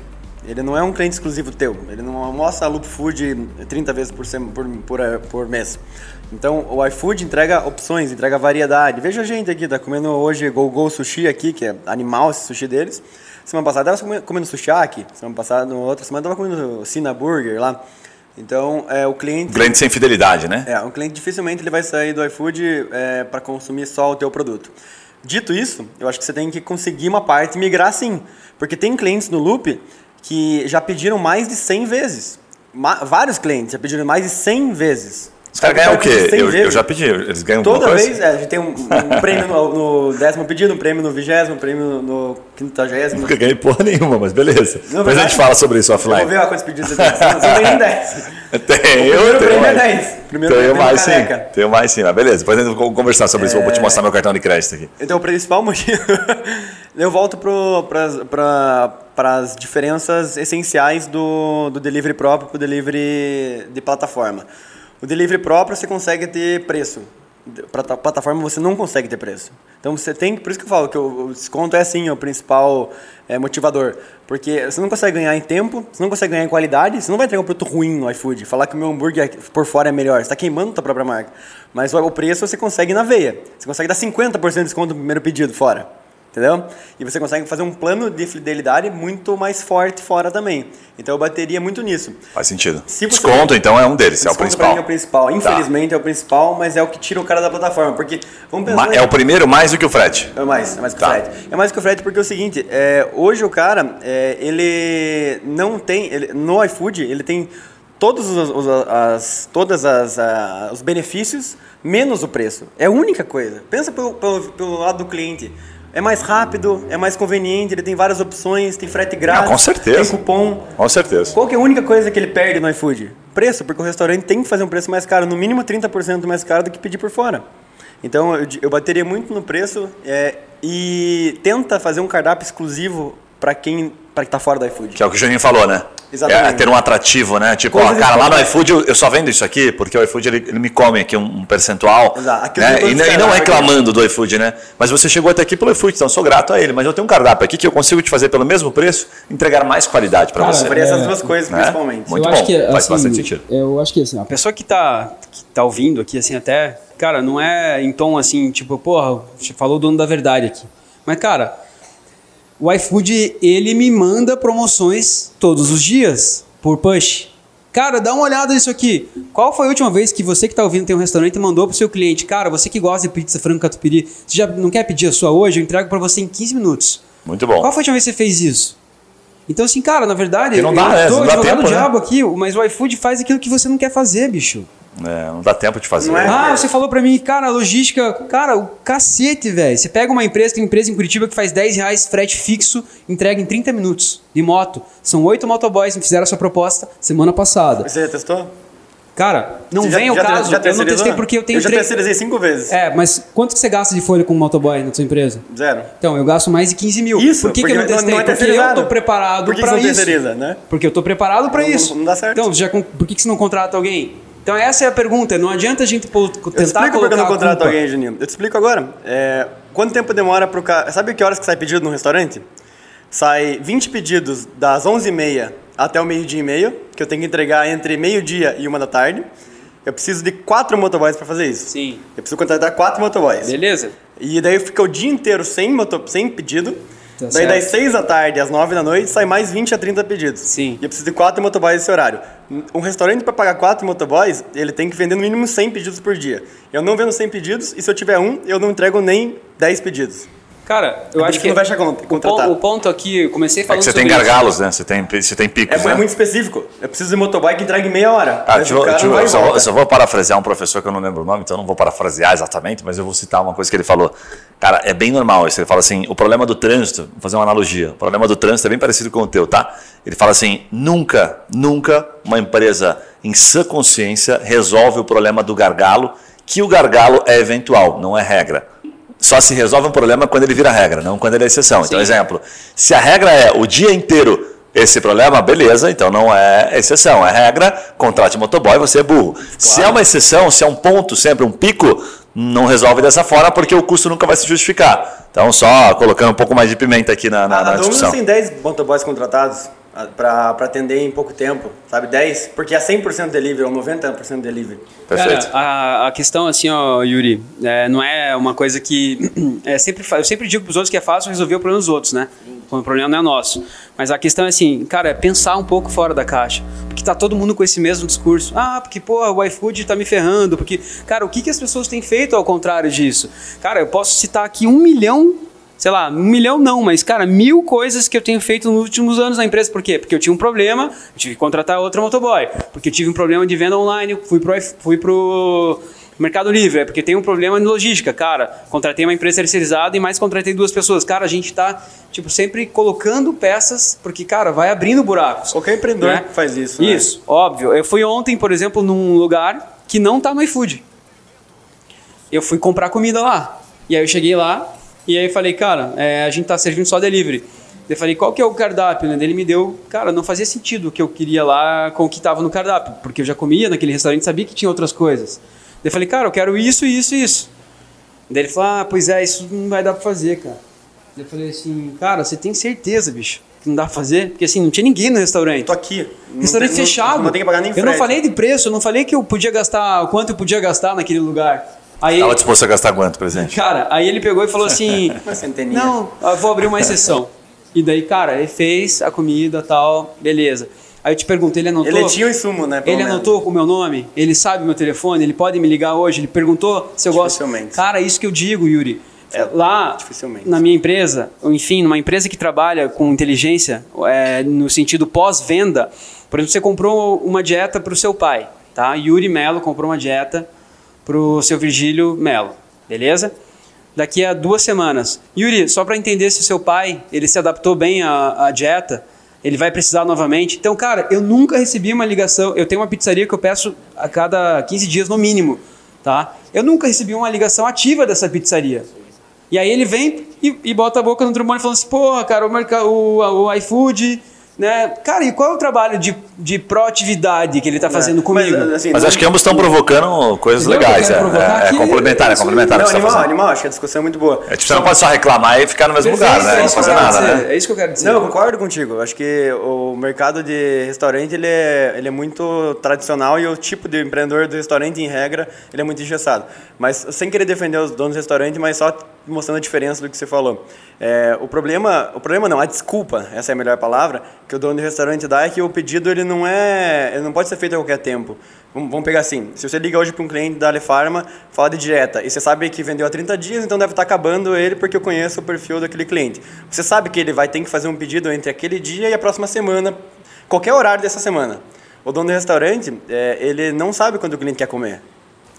Ele não é um cliente exclusivo teu. Ele não almoça a Loop Food 30 vezes por, sema- por, por, por mês. Então, o iFood entrega opções, entrega variedade. Veja a gente aqui, tá comendo hoje Go Go Sushi aqui, que é animal esse sushi deles. Semana passada eu tava comendo sushi aqui. Semana passada, no outra semana eu tava comendo Sina Burger lá. Então, é, o cliente... Cliente sem fidelidade, né? É, um cliente dificilmente ele vai sair do iFood é, para consumir só o teu produto. Dito isso, eu acho que você tem que conseguir uma parte e migrar sim. Porque tem clientes no Loop que já pediram mais de 100 vezes. Ma- vários clientes já pediram mais de 100 vezes. Os caras ganham o quê? 100 Eu, eu já pedi. Eles ganham Toda vez, é, a gente tem um, um prêmio no, no décimo pedido, um prêmio no vigésimo, um prêmio no quintagésimo. Nunca ganhei porra nenhuma, mas beleza. Não, Depois a gente fala sobre isso Eu vou offline. ver ó, quantos pedidos você tem. Você tem nem 10. Tem, O primeiro eu tenho prêmio é mais. 10. Primeiro tenho prêmio é mais sim. Tenho mais sim, mas beleza. Depois a gente vai conversar sobre isso. Vou te mostrar meu cartão de crédito aqui. Então, o principal motivo. eu volto para as diferenças essenciais do, do delivery próprio para o delivery de plataforma. O delivery próprio você consegue ter preço. Para plataforma você não consegue ter preço. Então você tem, por isso que eu falo que o, desconto é sim o principal é, motivador, porque você não consegue ganhar em tempo, você não consegue ganhar em qualidade, você não vai entregar um produto ruim no iFood, falar que o meu hambúrguer por fora é melhor, você está queimando a tua própria marca. Mas o preço você consegue na veia, você consegue dar 50% de desconto no primeiro pedido fora. Entendeu? E você consegue fazer um plano de fidelidade muito mais forte fora também. Então eu bateria muito nisso. Faz sentido. Se Desconto, então, é um deles, é o principal. é o principal. Infelizmente é o principal, mas é o que tira o cara da plataforma. Porque, vamos pensar. Ma- É o primeiro mais do que o frete. É mais, é mais que Tá. o frete. É mais que o frete porque é o seguinte, é, hoje o cara, é, ele não tem, ele, no iFood, ele tem todos os, os, as, todas as, a- os benefícios menos o preço. É a única coisa. Pensa pelo, pelo, pelo lado do cliente. É mais rápido, é mais conveniente, ele tem várias opções, tem frete grátis, com certeza. tem cupom. Com certeza. Qual que é a única coisa que ele perde no iFood? Preço, porque o restaurante tem que fazer um preço mais caro, no mínimo 30% mais caro do que pedir por fora. Então eu, eu bateria muito no preço é, e tenta fazer um cardápio exclusivo para quem para que tá fora do iFood. Que é o que o Juninho falou, né? Exatamente. É ter um atrativo, né? Tipo, ó, cara, lá no iFood eu, eu só vendo isso aqui porque o iFood ele, ele me come aqui um, um percentual. Exato. Né? eu E, e não esperando, reclamando do iFood, né? Mas você chegou até aqui pelo iFood, então eu sou grato a ele. Mas eu tenho um cardápio aqui que eu consigo te fazer pelo mesmo preço, entregar mais qualidade para você. Faria essas É, duas coisas, né? principalmente. Muito eu bom, que, faz assim, bastante sentido. Eu acho que assim, a pessoa que tá, que tá ouvindo aqui, assim, até, cara, não é em tom assim, tipo, porra, você falou o dono da verdade aqui. Mas, cara, o iFood, ele me manda promoções todos os dias por push. Cara, dá uma olhada nisso aqui. Qual foi a última vez que você que tá ouvindo tem um restaurante e mandou pro seu cliente, cara, você que gosta de pizza frango catupiry, você já não quer pedir a sua hoje? Eu entrego para você em 15 minutos. Muito bom. Qual foi a última vez que você fez isso? Então, assim, cara, na verdade, E não eu dá, né? tô Não dá tempo, né? diabo aqui, mas o iFood faz aquilo que você não quer fazer, bicho. É, não dá tempo de fazer. É? Ah, você falou pra mim, cara, logística, cara, o cacete, velho. Você pega uma empresa, tem uma empresa em Curitiba que faz 10 reais frete fixo, entrega em 30 minutos, de moto. São oito motoboys que fizeram a sua proposta semana passada. Você já testou? Cara, não Você já- vem o já caso, já eu não testei porque eu tenho Eu já três... terceirizei cinco vezes. É, mas quanto que você gasta de folha com um motoboy na sua empresa? Zero. Então, eu gasto mais de 15 mil. Isso, Por que, que porque eu não testei? não é porque eu tô preparado Por que que pra você não isso. terceiriza, né? Porque eu tô preparado pra Não- isso. não dá certo. Então, já, por que, que você não contrata alguém? Então, essa é a pergunta. Não adianta a gente tentar Eu te explico porque eu colocar não contrato alguém, Juninho. Eu te explico agora. É, quanto tempo demora pro cara... Sabe que horas que sai pedido no restaurante? Sai 20 pedidos das 11h30 até o meio-dia e meio, que eu tenho que entregar entre meio-dia e uma da tarde. Eu preciso de quatro motoboys para fazer isso. Sim. Eu preciso contratar quatro motoboys. Beleza? E daí fica o dia inteiro sem, moto, sem pedido. Tá daí certo. das 6 da tarde às 9 da noite sai mais 20 a 30 pedidos. Sim. E eu preciso de quatro motoboys nesse horário. Um restaurante para pagar quatro motoboys, ele tem que vender no mínimo 100 pedidos por dia. Eu não vendo 100 pedidos e se eu tiver um, eu não entrego nem 10 pedidos. Cara, eu acho isso que... não fecha conta- o, contratar. pon- o ponto aqui, eu comecei É falando que você sobre tem isso. gargalos, né? Você tem, você tem É, picos, é né? muito específico. Eu preciso de motoboy que entregue em meia hora. Ah, deixa eu- vai só, vou- eu só vou parafrasear um professor que eu não lembro o nome, então eu não vou parafrasear exatamente, mas eu vou citar uma coisa que ele falou. Cara, é bem normal isso. Ele fala assim: o problema do trânsito, vou fazer uma analogia, o problema do trânsito é bem parecido com o teu, tá? Ele fala assim: nunca, nunca uma empresa em sã consciência resolve o problema do gargalo, que o gargalo é eventual, não é regra. Só se resolve um problema quando ele vira regra, não quando ele é exceção. Então, Sim. exemplo, se a regra é o dia inteiro esse problema, beleza, então não é exceção, é regra, contrate motoboy, você é burro. Se é uma exceção, se é um ponto, sempre um pico, não resolve dessa forma porque o custo nunca vai se justificar. Então, só colocando um pouco mais de pimenta aqui na, na, A, na a discussão. tem 10 motoboys contratados para atender em pouco tempo, sabe? 10, porque é 100% delivery ou 90% delivery. Perfeito. Cara, a, a questão assim, ó, Yuri, é, não é uma coisa que. É sempre, eu sempre digo pros outros que é fácil resolver o problema dos outros, né? O problema não é nosso. Mas a questão é assim, cara, é pensar um pouco fora da caixa. Porque tá todo mundo com esse mesmo discurso. Ah, porque, pô, o iFood tá me ferrando. Porque, cara, o que, que as pessoas têm feito ao contrário disso? Cara, eu posso citar aqui um milhão sei lá, um milhão não, mas, cara, mil coisas que eu tenho feito nos últimos anos na empresa. Por quê? Porque eu tinha um problema, eu tive que contratar outra motoboy. Porque eu tive um problema de venda online, fui pro, fui pro Mercado Livre, é porque tem um problema de logística. Cara, contratei uma empresa terceirizada e mais contratei duas pessoas. Cara, a gente tá, tipo, sempre colocando peças, porque, cara, vai abrindo buracos. Qualquer empreendedor Né? faz isso. né? Isso, óbvio. Eu fui ontem, por exemplo, num lugar que não tá no iFood. Eu fui comprar comida lá. E aí eu cheguei lá e aí falei, cara, é, a gente tá servindo só delivery. Eu falei, qual que é o cardápio? Né? Ele me deu, cara, não fazia sentido o que eu queria lá com o que tava no cardápio, porque eu já comia naquele restaurante, sabia que tinha outras coisas. Eu falei, cara, eu quero isso, isso e isso. Daí ele falou, ah, pois é, isso não vai dar pra fazer, cara. Eu falei assim, cara, você tem certeza, bicho, que não dá pra fazer? Porque assim, não tinha ninguém no restaurante. Tô aqui. Não Restaurante tem- não- fechado. Não, tem que pagar nem eu não frete. falei de preço, eu não falei que eu podia gastar, o quanto eu podia gastar naquele lugar. Aí, Tava disposto a gastar quanto, presente? cara, aí ele pegou e falou assim. Não, eu vou abrir uma exceção. E daí, cara, ele fez a comida tal, beleza. Aí eu te pergunto, ele anotou? Ele tinha o insumo, né? Ele menos. anotou o meu nome? Ele sabe meu telefone? Ele pode me ligar hoje? Ele perguntou se eu gosto? Dificilmente. Cara, isso que eu digo, Yuri. É, lá, na minha empresa, ou enfim, numa empresa que trabalha com inteligência, é, no sentido pós-venda, por exemplo, você comprou uma dieta para o seu pai, tá? Yuri Melo comprou uma dieta para o seu Virgílio Melo, beleza? Daqui a duas semanas. Yuri, só para entender se o seu pai ele se adaptou bem à, à dieta, ele vai precisar novamente. Então, cara, eu nunca recebi uma ligação. Eu tenho uma pizzaria que eu peço a cada 15 dias no mínimo, tá? Eu nunca recebi uma ligação ativa dessa pizzaria. E aí ele vem e, e bota a boca no trombone falando assim, porra, cara, o, merca- o, o iFood, né? Cara, e qual é o trabalho de, de proatividade que ele tá fazendo comigo? Mas, assim, Mas não- acho que ambos estão provocando coisas legais. É, é, é complementar, é complementar. o Não, que você tá animal, animal, acho que a discussão é muito boa. É, tipo, você não pode só reclamar e ficar no mesmo lugar, Perfeito, né? é Não isso que eu fazer quero nada, dizer, né? É isso que eu quero dizer. Não, eu concordo contigo. Acho que o mercado de restaurante ele é, ele é muito tradicional e o tipo de empreendedor do restaurante, em regra, ele é muito engessado. Mas sem querer defender os donos do restaurante, mas só mostrando a diferença do que você falou. É, o problema, o problema não, a desculpa, essa é a melhor palavra, que o dono do restaurante dá é que o pedido ele não é, ele não pode ser feito a qualquer tempo. Vamos, pegar assim, se você liga hoje para um cliente da Ale Pharma, fala de dieta, e você sabe que vendeu há 30 dias, então deve estar acabando ele porque eu conheço o perfil daquele cliente. Você sabe que ele vai ter que fazer um pedido entre aquele dia e a próxima semana, qualquer horário dessa semana. O dono do restaurante, é, ele não sabe quando o cliente quer comer.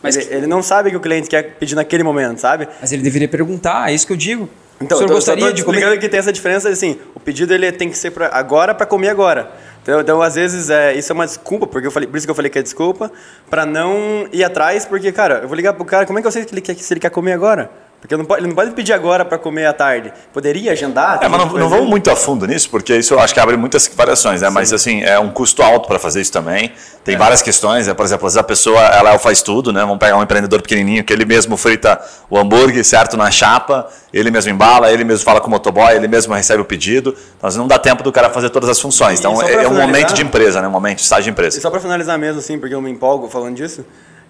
Mas ele, que- ele não sabe que o cliente quer pedir naquele momento, sabe? Mas ele deveria perguntar, é isso que eu digo. Então, o senhor eu tô- gostaria de comer? que tem essa diferença assim, o pedido ele tem que ser pra agora para comer agora. Então, então, às vezes é, isso é uma desculpa, porque eu falei, por isso que eu falei que é desculpa, para não ir atrás, porque cara, eu vou ligar pro cara, como é que eu sei que ele quer, se ele quer comer agora? Porque não pode, ele não pode pedir agora para comer à tarde. Poderia agendar? É, mas não, não vamos muito a fundo nisso, porque isso eu acho que abre muitas variações, né? Mas assim, é um custo alto para fazer isso também. Tem É. várias questões, né? Por exemplo, às vezes a pessoa ela faz tudo, né? Vamos pegar um empreendedor pequenininho que ele mesmo frita o hambúrguer, certo, na chapa, ele mesmo embala, ele mesmo fala com o motoboy, ele mesmo recebe o pedido. Então, assim, não dá tempo do cara fazer todas as funções. E Então, é, é um momento de empresa, né? Um momento de estágio de E empresa. só para finalizar mesmo, assim, porque eu me empolgo falando disso,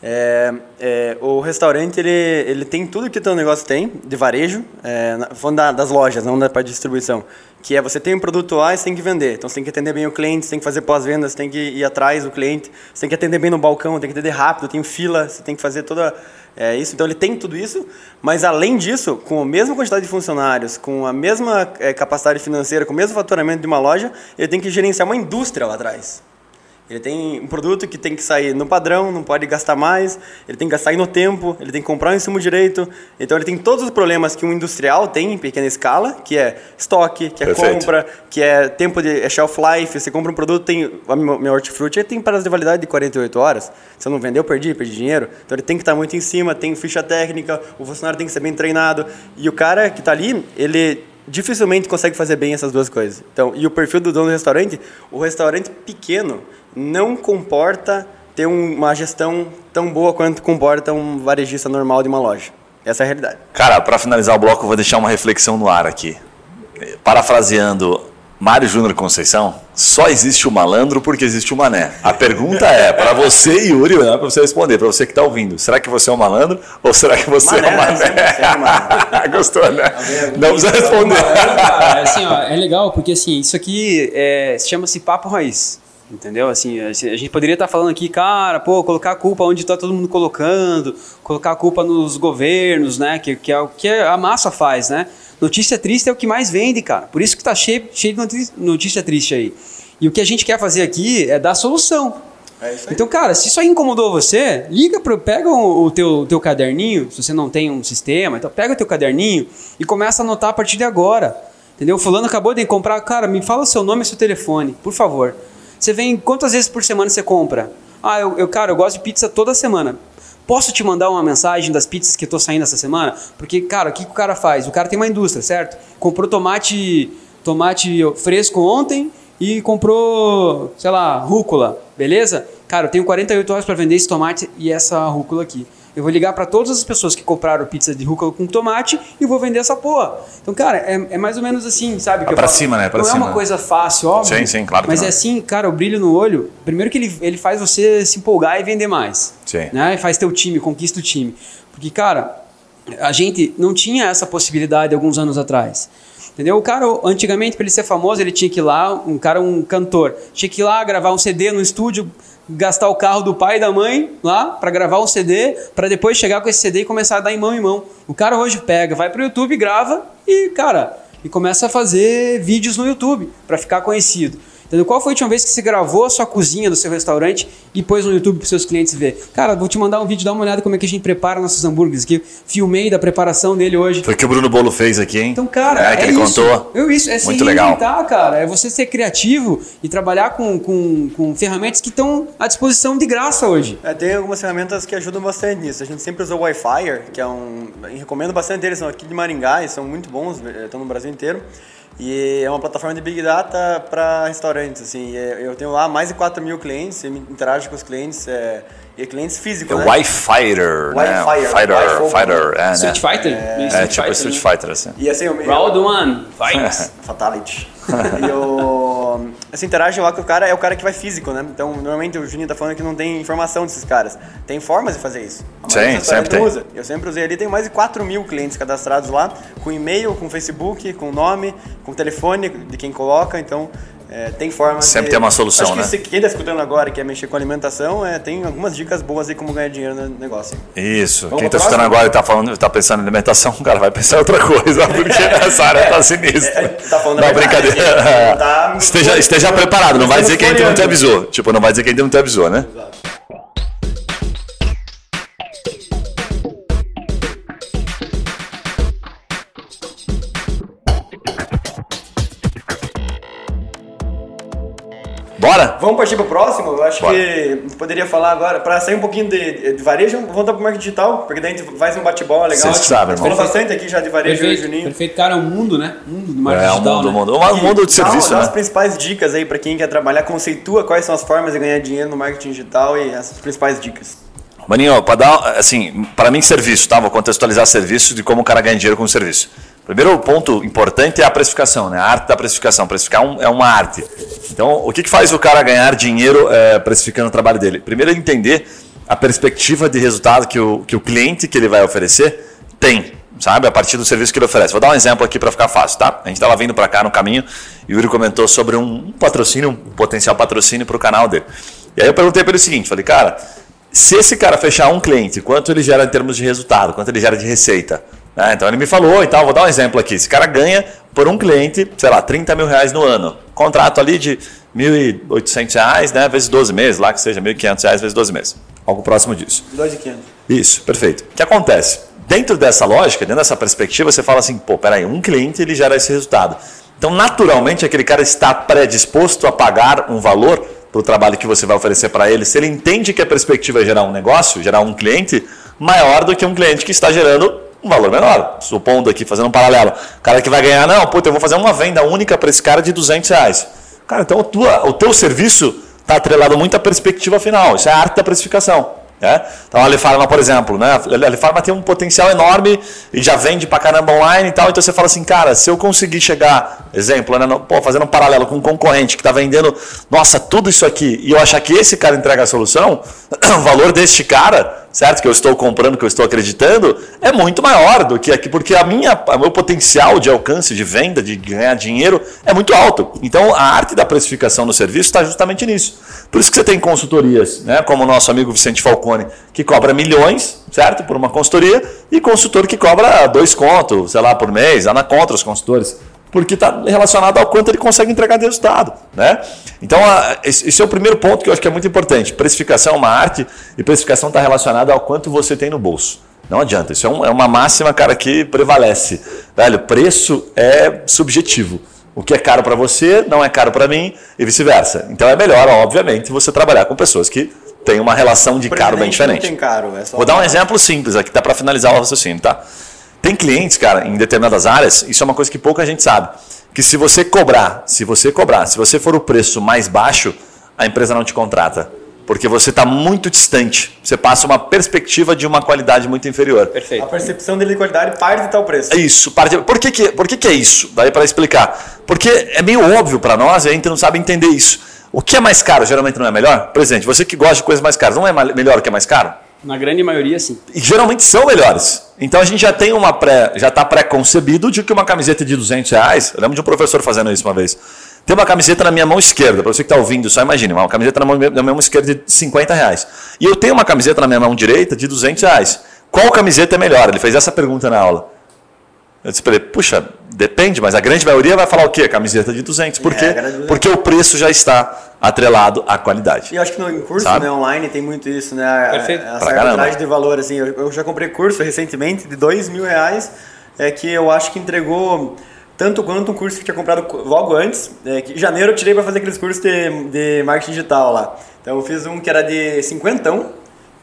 é, é, o restaurante ele, ele tem tudo que o teu negócio tem, de varejo, é, falando da- das lojas, não da parte de distribuição. Que é você tem um produto A e você tem que vender. Então você tem que atender bem o cliente, você tem que fazer pós-venda, você tem que ir atrás do cliente, você tem que atender bem no balcão, tem que atender rápido, tem fila, você tem que fazer toda é, isso. Então ele tem tudo isso, mas além disso, com a mesma quantidade de funcionários, com a mesma é, capacidade financeira, com o mesmo faturamento de uma loja, ele tem que gerenciar uma indústria lá atrás. Ele tem um produto que tem que sair no padrão, não pode gastar mais, ele tem que sair no tempo, ele tem que comprar o insumo direito. Então ele tem todos os problemas que um industrial tem em pequena escala, que é estoque, que é Perfeito. compra, que é tempo de é shelf life. Você compra um produto, tem a minha minha hortifruti tem prazo de validade de 48 horas. Se eu não vender, eu perdi, perdi dinheiro. Então ele tem que estar muito em cima, tem ficha técnica, o funcionário tem que ser bem treinado. E o cara que está ali, ele dificilmente consegue fazer bem essas duas coisas. Então, e o perfil do dono do restaurante, o restaurante pequeno não comporta ter um- uma gestão tão boa quanto comporta um varejista normal de uma loja. Essa é a realidade. Cara, para finalizar o bloco, eu vou deixar uma reflexão no ar aqui. Parafraseando Mário Júnior Conceição, só existe o malandro porque existe o mané. A pergunta é, para você, Yuri, não é para você responder, para você que está ouvindo, será que você é um malandro ou será que você Mané, é um mané? sempre, sempre mané. Gostou, né? Não precisa responder. Cara, assim, ó, é legal porque assim, isso aqui é, chama-se papo raiz. Entendeu? Assim, a gente poderia estar falando aqui, cara, pô, colocar a culpa onde está todo mundo colocando, colocar a culpa nos governos, né? Que, que é o que a massa faz, né? Notícia triste é o que mais vende, cara. Por isso que tá cheio, cheio de notícia triste aí. E o que a gente quer fazer aqui é dar solução. É. Então, cara, se isso aí incomodou você, liga pro, pega o, o teu, teu caderninho, se você não tem um sistema, então pega o teu caderninho e começa a anotar a partir de agora. Entendeu? Fulano acabou de comprar, cara, me fala o seu nome e seu telefone, por favor. Você vem, quantas vezes por semana você compra? Ah, eu, eu cara, eu gosto de pizza toda semana. Posso te mandar uma mensagem das pizzas que tô saindo essa semana? Porque, cara, o que, que o cara faz? O cara tem uma indústria, certo? Comprou tomate, tomate fresco ontem e comprou, sei lá, rúcula, beleza? Cara, eu tenho 48 horas para vender esse tomate e essa rúcula aqui. Eu vou ligar para todas as pessoas que compraram pizza de rúcula com tomate e vou vender essa porra. Então, cara, é, é mais ou menos assim, sabe? que pra falo. cima, né? Pra não é cima. uma coisa fácil, óbvio. Sim, sim, claro Mas é assim, cara, o brilho no olho, primeiro que ele, ele faz você se empolgar e vender mais. Sim. Né? E faz teu time, conquista o time. Porque, cara, a gente não tinha essa possibilidade alguns anos atrás. Entendeu? O cara, antigamente, para ele ser famoso, ele tinha que ir lá, um cara, um cantor, tinha que ir lá gravar um CD no estúdio, gastar o carro do pai e da mãe lá para gravar um CD, para depois chegar com esse CD e começar a dar em mão em mão. O cara hoje pega, vai pro YouTube, grava e, cara, e começa a fazer vídeos no YouTube para ficar conhecido. Entendeu? Qual foi a última vez que você gravou a sua cozinha do seu restaurante e pôs no YouTube para seus clientes ver? Cara, vou te mandar um vídeo, dá uma olhada como é que a gente prepara nossos hambúrgueres aqui. Filmei da preparação dele hoje. Foi o que o Bruno Bolo fez aqui, hein? Então, cara, é, é, que ele isso. contou. Eu, isso, é se Muito legal. reinventar, cara. É você ser criativo e trabalhar com, com, com ferramentas que estão à disposição de graça hoje. É, tem algumas ferramentas que ajudam bastante nisso. A gente sempre usou o Wi-Fi, que é um. Recomendo bastante eles, são aqui de Maringá e são muito bons, eh, estão no Brasil inteiro. E é uma plataforma de Big Data para restaurantes. Assim. Eh, Eu tenho lá mais de 4 mil clientes, eu interajo com os clientes, é, e clientes É físicos. o né? Wi-Fighter, né? Wi-Fire, Fighter, Wi-Fogo. Fighter, é, né? Street Fighter? Meio É, tipo Street Fighter, assim. E assim, eu, eu, Round one, fight. Fatality. e o. Essa interagem lá com o cara é o cara que vai físico, né? Então, normalmente o Juninho tá falando que não tem informação desses caras. Tem formas de fazer isso. Sim, sempre tem. usa. Eu sempre usei ali, tem mais de 4 mil clientes cadastrados lá, com e-mail, com Facebook, com nome, com telefone de quem coloca, então. É, tem formas Sempre de- tem uma solução, Acho que né? se- quem tá escutando agora e quer mexer com alimentação, é, tem algumas dicas boas aí como ganhar dinheiro no negócio. Isso. Vamos Quem pro tá escutando agora e tá, falando, tá pensando em alimentação, cara, vai pensar em outra coisa, porque essa área tá sinistra. é, tá falando a não, verdade, brincadeira. tá- esteja, esteja preparado, não vai dizer que ainda não te avisou. Tipo, não vai dizer que ainda não te avisou, né? Bora? Vamos partir pro próximo? Eu acho Bora. que poderia falar agora, para sair um pouquinho de, de varejo, vamos dar pro marketing digital, porque daí a gente faz um bate-bola legal. Vocês que sabem, A gente falou irmão. bastante aqui já de varejo, e o Perfeito, Juninho. perfeito. Cara, é um mundo, né? Mundo do marketing É, o digital, mundo, né? o mundo. Um mundo de serviço, dá né? as principais dicas aí para quem quer trabalhar, conceitua quais são as formas de ganhar dinheiro no marketing digital e as principais dicas. Maninho, para dar, assim, para mim serviço, tá? Vou contextualizar serviço de como o cara ganha dinheiro com o serviço. Primeiro ponto importante é a precificação, né? A arte da precificação. Precificar um- é uma arte. Então, o que, que faz o cara ganhar dinheiro é, precificando o trabalho dele? Primeiro entender a perspectiva de resultado que o, que o cliente que ele vai oferecer tem, sabe? A partir do serviço que ele oferece. Vou dar um exemplo aqui para ficar fácil, tá? A gente estava vindo para cá no caminho e o Yuri comentou sobre um patrocínio, um potencial patrocínio para o canal dele. E aí eu perguntei para ele o seguinte, falei, cara, se esse cara fechar um cliente, quanto ele gera em termos de resultado, quanto ele gera de receita? Né? Então ele me falou e tal, vou dar um exemplo aqui. Esse cara ganha por um cliente, sei lá, 30 mil reais no ano. Contrato ali de 1.800 reais, né? Vezes 12 meses, lá que seja 1.500 reais vezes 12 meses. Algo próximo disso. 2,500. Isso, perfeito. O que acontece? Dentro dessa lógica, dentro dessa perspectiva, você fala assim, pô, peraí, um cliente ele gera esse resultado. Então, naturalmente, aquele cara está predisposto a pagar um valor para o trabalho que você vai oferecer para ele, se ele entende que a perspectiva é gerar um negócio, gerar um cliente maior do que um cliente que está gerando um valor menor. Supondo aqui, fazendo um paralelo. O cara que vai ganhar, não, puta, eu vou fazer uma venda única para esse cara de 200 reais. Cara, então tua, o teu serviço está atrelado muito à perspectiva final. Isso é a arte da precificação. Né? Então a Alefarma, por exemplo, né? a Alefarma tem um potencial enorme e já vende pra caramba online e tal. Então você fala assim, cara, se eu conseguir chegar, exemplo, né? pô, fazendo um paralelo com um concorrente que está vendendo, nossa, tudo isso aqui, e eu achar que esse cara entrega a solução, o valor deste cara certo? Que eu estou comprando, que eu estou acreditando, é muito maior do que aqui, porque a minha, o meu potencial de alcance, de venda, de ganhar dinheiro é muito alto. Então a arte da precificação no serviço está justamente nisso. Por isso que você tem consultorias, né? Como o nosso amigo Vicente Falcone, que cobra milhões, certo? Por uma consultoria, e consultor que cobra dois contos, sei lá, por mês, lá na contra os consultores porque está relacionado ao quanto ele consegue entregar de resultado. Né? Então, a, esse é o primeiro ponto que eu acho que é muito importante. Precificação é uma arte e precificação está relacionada ao quanto você tem no bolso. Não adianta, isso é, um, é uma máxima, cara, que prevalece. Velho, preço é subjetivo. O que é caro para você não é caro para mim e vice-versa. Então é melhor, obviamente, você trabalhar com pessoas que têm uma relação de caro bem diferente. Não tem caro, é Vou dar um exemplo simples aqui, dá para finalizar o raciocínio, tá? Tem clientes, cara, em determinadas áreas, isso é uma coisa que pouca gente sabe, que se você cobrar, se você cobrar, se você for o preço mais baixo, a empresa não te contrata. Porque você está muito distante. Você passa uma perspectiva de uma qualidade muito inferior. Perfeito. A percepção dele de qualidade parte de tal preço. É isso. Parte... Por, que, que, por que, que é isso? Daí para explicar. Porque é meio óbvio para nós e a gente não sabe entender isso. O que é mais caro geralmente não é melhor? Por exemplo, você que gosta de coisas mais caras, não é melhor o que é mais caro? Na grande maioria, sim. E geralmente são melhores. Então a gente já tem uma pré, já está pré-concebido de que uma camiseta de 200 reais. Eu lembro de um professor fazendo isso uma vez. Tem uma camiseta na minha mão esquerda, para você que está ouvindo, só imagine, uma camiseta na, mão, na minha mão esquerda de 50 reais. E eu tenho uma camiseta na minha mão direita de 200 reais. Qual camiseta é melhor? Ele fez essa pergunta na aula. Eu disse para ele, puxa, depende, mas a grande maioria vai falar o quê? Camiseta de 200. Por quê? É, Porque o preço já está atrelado à qualidade. E eu acho que no em curso né, online tem muito isso, né? A- Perfeito. Essa Pra caramba. arbitragem de valor, assim. Eu, eu já comprei curso recentemente de dois mil reais, é, que eu acho que entregou tanto quanto um curso que eu tinha comprado co- logo antes. É, que em janeiro eu tirei para fazer aqueles cursos de, de marketing digital lá. Então eu fiz um que era de cinquentão,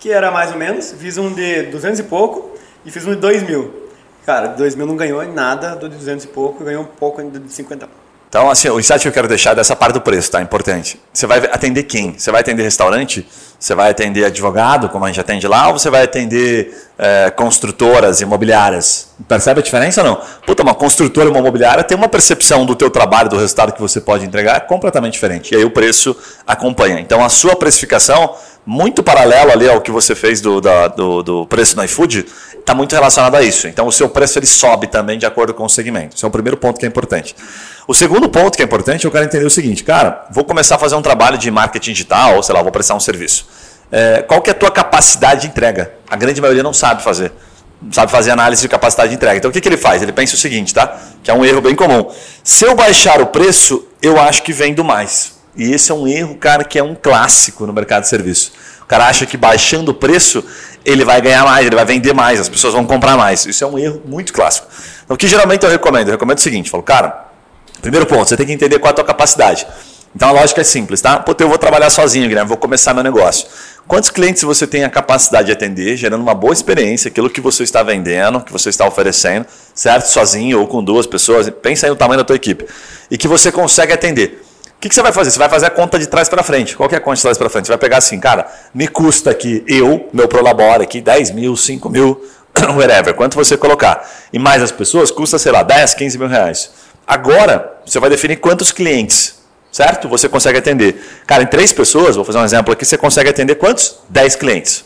que era mais ou menos. Fiz um de 200 e pouco e fiz um de 2 mil. Cara, de 2 mil não ganhou em nada, do de 200 e pouco ganhou um pouco ainda de 50. Então, assim, o insight que eu quero deixar é dessa parte do preço, tá? Importante. Você vai atender quem? Você vai atender restaurante? Você vai atender advogado, como a gente atende lá? Ou você vai atender é, construtoras imobiliárias? Percebe a diferença ou não? Puta, uma construtora imobiliária tem uma percepção do teu trabalho, do resultado que você pode entregar completamente diferente. E aí o preço acompanha. Então, a sua precificação, muito paralelo ali ao que você fez do, da- do, do preço no iFood, está muito relacionado a isso. Então, o seu preço ele sobe também de acordo com o segmento. Esse é o primeiro ponto que é importante. O segundo ponto que é importante, eu quero entender o seguinte, cara, vou começar a fazer um trabalho de marketing digital, ou sei lá, vou prestar um serviço. É, qual que é a tua capacidade de entrega? A grande maioria não sabe fazer. Não sabe fazer análise de capacidade de entrega. Então, o que, que ele faz? Ele pensa o seguinte, tá? Que é um erro bem comum. Se eu baixar o preço, eu acho que vendo mais. E esse é um erro, cara, que é um clássico no mercado de serviço. O cara acha que baixando o preço, ele vai ganhar mais, ele vai vender mais, as pessoas vão comprar mais. Isso é um erro muito clássico. Então, o que geralmente eu recomendo? Eu recomendo o seguinte, falo, cara, primeiro ponto, você tem que entender qual é a tua capacidade. Então, a lógica é simples, tá? Pô, eu vou trabalhar sozinho, Guilherme, vou começar meu negócio. Quantos clientes você tem a capacidade de atender, gerando uma boa experiência, aquilo que você está vendendo, que você está oferecendo, certo? Sozinho ou com duas pessoas, pensa aí no tamanho da tua equipe. E que você consegue atender. Que, que você vai fazer? Você vai fazer a conta de trás para frente. Qual que é a conta de trás para frente? Você vai pegar assim, cara, me custa aqui, eu, meu Prolabore aqui, 10 mil, 5 mil, whatever, quanto você colocar. E mais as pessoas, custa, sei lá, 10, 15 mil reais. Agora, você vai definir quantos clientes, certo? Você consegue atender. Cara, em três pessoas, vou fazer um exemplo aqui, você consegue atender quantos? 10 clientes.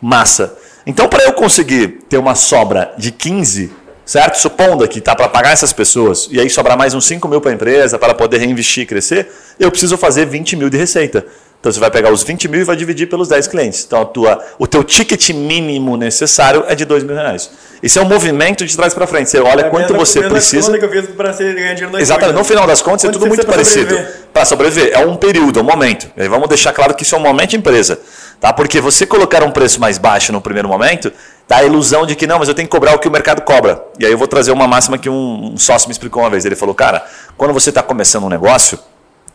Massa. Então, para eu conseguir ter uma sobra de 15, certo? Supondo que tá para pagar essas pessoas e aí sobrar mais uns 5 mil para a empresa para poder reinvestir e crescer, eu preciso fazer 20 mil de receita. Então você vai pegar os 20 mil e vai dividir pelos 10 clientes. Então a tua, o teu ticket mínimo necessário é de 2 mil reais. Isso é um movimento de trás para frente. Você olha É quanto você precisa. que eu fiz para ganhar dinheiro no Exatamente. No final das contas, é tudo muito parecido. sobreviver? Para sobreviver. É um período, é um momento. E aí vamos deixar claro que isso é um momento de empresa. Tá? Porque você colocar um preço mais baixo no primeiro momento, dá a ilusão de que não, mas eu tenho que cobrar o que o mercado cobra. E aí eu vou trazer uma máxima que um, um sócio me explicou uma vez. Ele falou, cara, quando você está começando um negócio,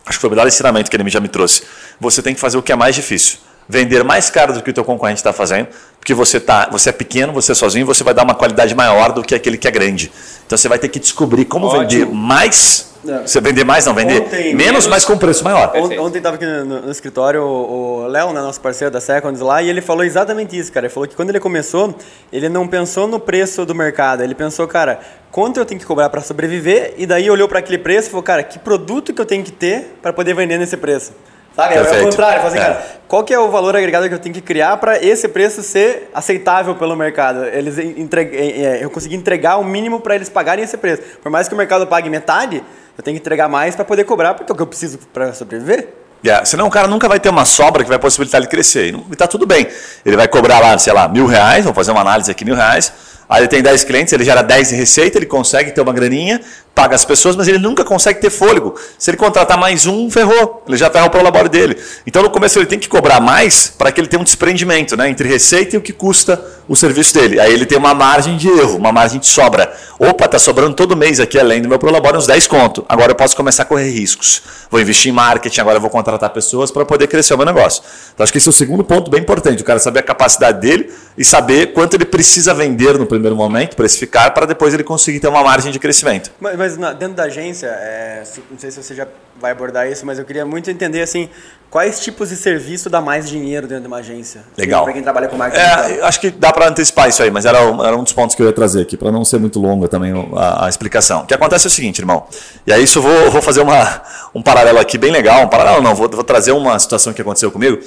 acho que foi o melhor ensinamento que ele já me trouxe. Você tem que fazer o que é mais difícil. Vender mais caro do que o teu concorrente está fazendo, porque você, tá, você é pequeno, você é sozinho, você vai dar uma qualidade maior do que aquele que é grande. Então você vai ter que descobrir como Ótimo. vender mais. É. Você vender mais, não vender Ontem, menos, menos- mas com preço maior. Ont- Ontem estava aqui no, no- escritório o o Léo, né, nosso parceiro da Seconds lá, e ele falou exatamente isso, cara. Ele falou que quando ele começou, ele não pensou no preço do mercado, ele pensou, cara, quanto eu tenho que cobrar para sobreviver, e daí olhou para aquele preço e falou, cara, que produto que eu tenho que ter para poder vender nesse preço? Sabe? É o contrário. Fala assim, É. cara, qual que é o valor agregado que eu tenho que criar para esse preço ser aceitável pelo mercado? Eles entre... é, eu conseguir entregar o mínimo para eles pagarem esse preço. Por mais que o mercado pague metade, eu tenho que entregar mais para poder cobrar, porque é o que eu preciso para sobreviver. Yeah, senão o cara nunca vai ter uma sobra que vai possibilitar ele crescer. E não- E tá tudo bem. Ele vai cobrar lá, sei lá, mil reais, vamos fazer uma análise aqui, mil reais. Aí ele tem 10 clientes, ele gera 10 de receita, ele consegue ter uma graninha, paga as pessoas, mas ele nunca consegue ter fôlego. Se ele contratar mais um, ferrou. Ele já ferrou o labore dele. Então no começo ele tem que cobrar mais para que ele tenha um desprendimento né, entre receita e o que custa o serviço dele. Aí ele tem uma margem de erro, uma margem de sobra. Opa, tá sobrando todo mês aqui, além do meu Prolabore, uns 10 conto. Agora eu posso começar a correr riscos. Vou investir em marketing, agora eu vou contratar pessoas para poder crescer o meu negócio. Então acho que esse é o segundo ponto bem importante, o cara saber a capacidade dele e saber quanto ele precisa vender no primeiro momento, precificar, para depois ele conseguir ter uma margem de crescimento. Mas, mas na- dentro da agência, é, não sei se você já vai abordar isso, mas eu queria muito entender assim, quais tipos de serviço dá mais dinheiro dentro de uma agência? Legal. Para quem trabalha com marketing. É, acho que dá para antecipar isso aí, mas era um, era um dos pontos que eu ia trazer aqui, para não ser muito longa também a, a explicação. O que acontece é o seguinte, irmão, e aí isso eu vou, vou fazer uma, um paralelo aqui bem legal, um paralelo não, vou, vou trazer uma situação que aconteceu comigo,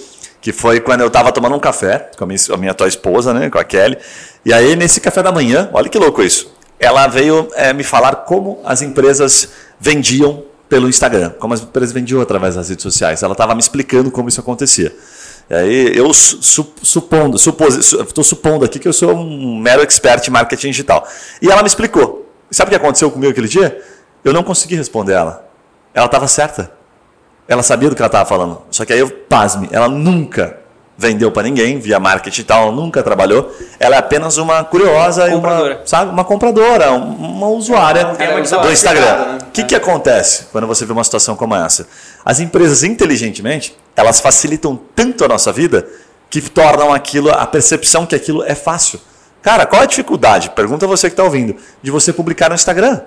que foi quando eu estava tomando um café com a minha, a minha atual esposa, né, com a Kelly, e aí nesse café da manhã, olha que louco isso, ela veio é, me falar como as empresas vendiam pelo Instagram, como as empresas vendiam através das redes sociais. Ela estava me explicando como isso acontecia. E aí eu su- su- supondo, estou supondo aqui que eu sou um mero expert em marketing digital. E ela me explicou. Sabe o que aconteceu comigo aquele dia? Eu não consegui responder ela. Ela estava certa. Ela sabia do que ela estava falando. Só que aí eu, pasme, ela nunca vendeu para ninguém via marketing e tal, nunca trabalhou. Ela é apenas uma curiosa e uma, Compradora. sabe, uma compradora, um- uma usuária É um tema do Instagram. né? O que, que acontece quando você vê uma situação como essa? As empresas, inteligentemente, elas facilitam tanto a nossa vida que tornam aquilo, a percepção que aquilo é fácil. Cara, qual a dificuldade? Pergunta você que está ouvindo, de você publicar no Instagram.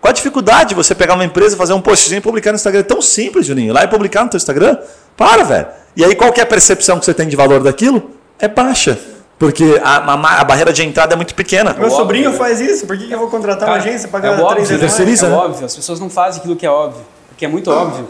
Qual a dificuldade de você pegar uma empresa, fazer um postzinho e publicar no Instagram? É tão simples, Juninho. Lá e publicar no teu Instagram? Para, velho. E aí, qual que é a percepção que você tem de valor daquilo? É baixa. Porque a, a- a barreira de entrada é muito pequena. Meu sobrinho faz isso, por que, que eu vou contratar uma Cara, agência e é pagar o três óbvio, vezes mais? terceiriza, é né? óbvio, as pessoas não fazem aquilo que é óbvio, porque é muito óbvio.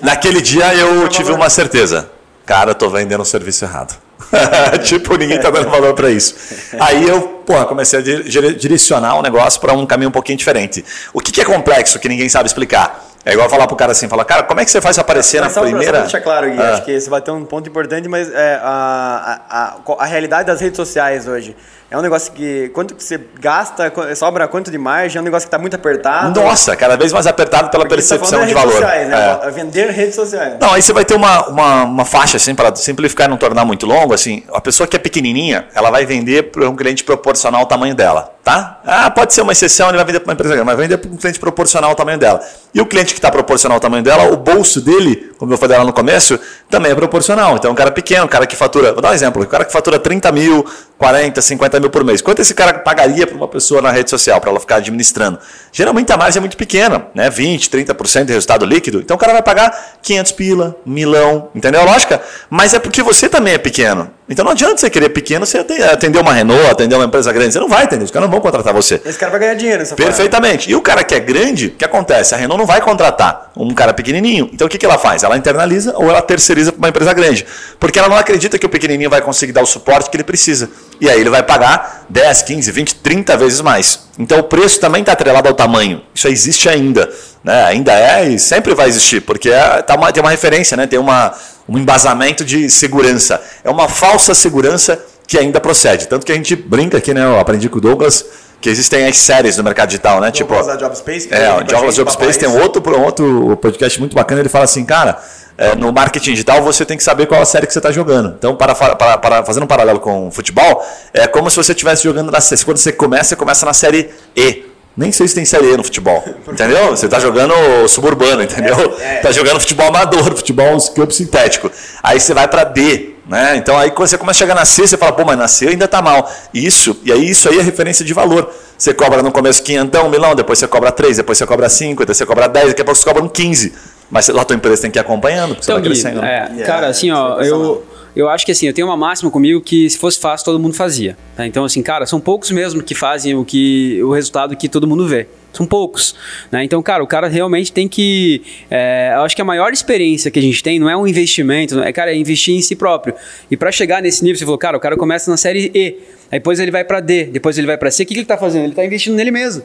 Naquele dia eu tive uma certeza. Cara, eu tô vendendo um serviço errado. tipo, ninguém tá dando valor para isso. Aí eu, porra, comecei a di- dire- direcionar o negócio para um caminho um pouquinho diferente. O que, que é complexo que ninguém sabe explicar? É igual falar pro cara assim, falar, cara, como é que você faz aparecer Mas na só primeira... Só deixar claro, Gui, Ah. acho que você vai ter um ponto importante, mas é, a, a, a, a realidade das redes sociais hoje é um negócio que, quanto que você gasta, sobra quanto de margem, é um negócio que está muito apertado. Nossa, cada vez mais apertado pela Porque tá percepção falando de redes valor. Sociais, né? É. Vender redes sociais. Não, aí você vai ter uma, uma, uma faixa, assim, para simplificar e não tornar muito longo, assim, a pessoa que é pequenininha, ela vai vender para um cliente proporcional ao tamanho dela, tá? Ah, pode ser uma exceção, ele vai vender para uma empresa grande, mas vai vender para um cliente proporcional ao tamanho dela. E o cliente que está proporcional ao tamanho dela, o bolso dele, como eu falei lá no começo, também é proporcional. Então, um cara pequeno, um cara que fatura, vou dar um exemplo, um cara que fatura 30 mil, 40, 50 mil por mês. Quanto esse cara pagaria para uma pessoa na rede social, para ela ficar administrando? Geralmente a margem é muito pequena, né? 20, 30% de resultado líquido. Então o cara vai pagar 500 pila, milão, entendeu a lógica? Mas é porque você também é pequeno. Então não adianta você querer pequeno, você aten- atender uma Renault, atender uma empresa grande. Você não vai atender, os caras não vão contratar você. Esse cara vai ganhar dinheiro nessa forma. Perfeitamente. E o cara que é grande, o que acontece? A Renault não vai contratar um cara pequenininho. Então o que, que ela faz? Ela internaliza ou ela terceiriza para uma empresa grande. Porque ela não acredita que o pequenininho vai conseguir dar o suporte que ele precisa. E aí ele vai pagar 10, 15, 20, 30 vezes mais. Então o preço também está atrelado ao tamanho. Isso existe ainda. Né? Ainda é e sempre vai existir, porque é, tá uma- tem uma referência, né? tem uma, um embasamento de segurança. É uma falsa segurança que ainda procede. Tanto que a gente brinca aqui, né? Eu aprendi com o Douglas que existem as séries no mercado digital, né? Tipo, Douglas da Job Space, que é, o Douglas Job Space tem falar um outro, um outro podcast muito bacana. Ele fala assim, cara, é, no marketing digital você tem que saber qual a série que você está jogando. Então, para, para, para- fazendo um paralelo com o futebol, é como se você estivesse jogando na série. Quando você começa, você começa na série E. Nem sei se tem série E no futebol. Entendeu? Você está jogando suburbano, entendeu? É, é. Tá jogando futebol amador, futebol campo sintético. Aí você vai para D, né? Então aí quando você começa a chegar na C, você fala, pô, mas na C ainda tá mal. Isso, e aí isso aí é referência de valor. Você cobra no começo quinhentão, um milão, depois você cobra 3, depois você cobra 5, depois você cobra 10, daqui a pouco você cobra um 15. Mas lá a tua empresa tem que ir acompanhando, porque Então, você vai Gui, crescendo. é, Yeah, cara, assim, ó, eu, eu acho que assim, eu tenho uma máxima comigo que se fosse fácil, todo mundo fazia. tá? Então, assim, cara, são poucos mesmo que fazem o, que, o resultado que todo mundo vê. São poucos. Né? Então, cara, o cara realmente tem que. é, eu acho que a maior experiência que a gente tem não é um investimento, é, cara, é investir em si próprio. E pra chegar nesse nível, você falou, cara, o cara começa na série E, aí depois ele vai pra D, depois ele vai pra C. O que, que ele tá fazendo? Ele tá investindo nele mesmo.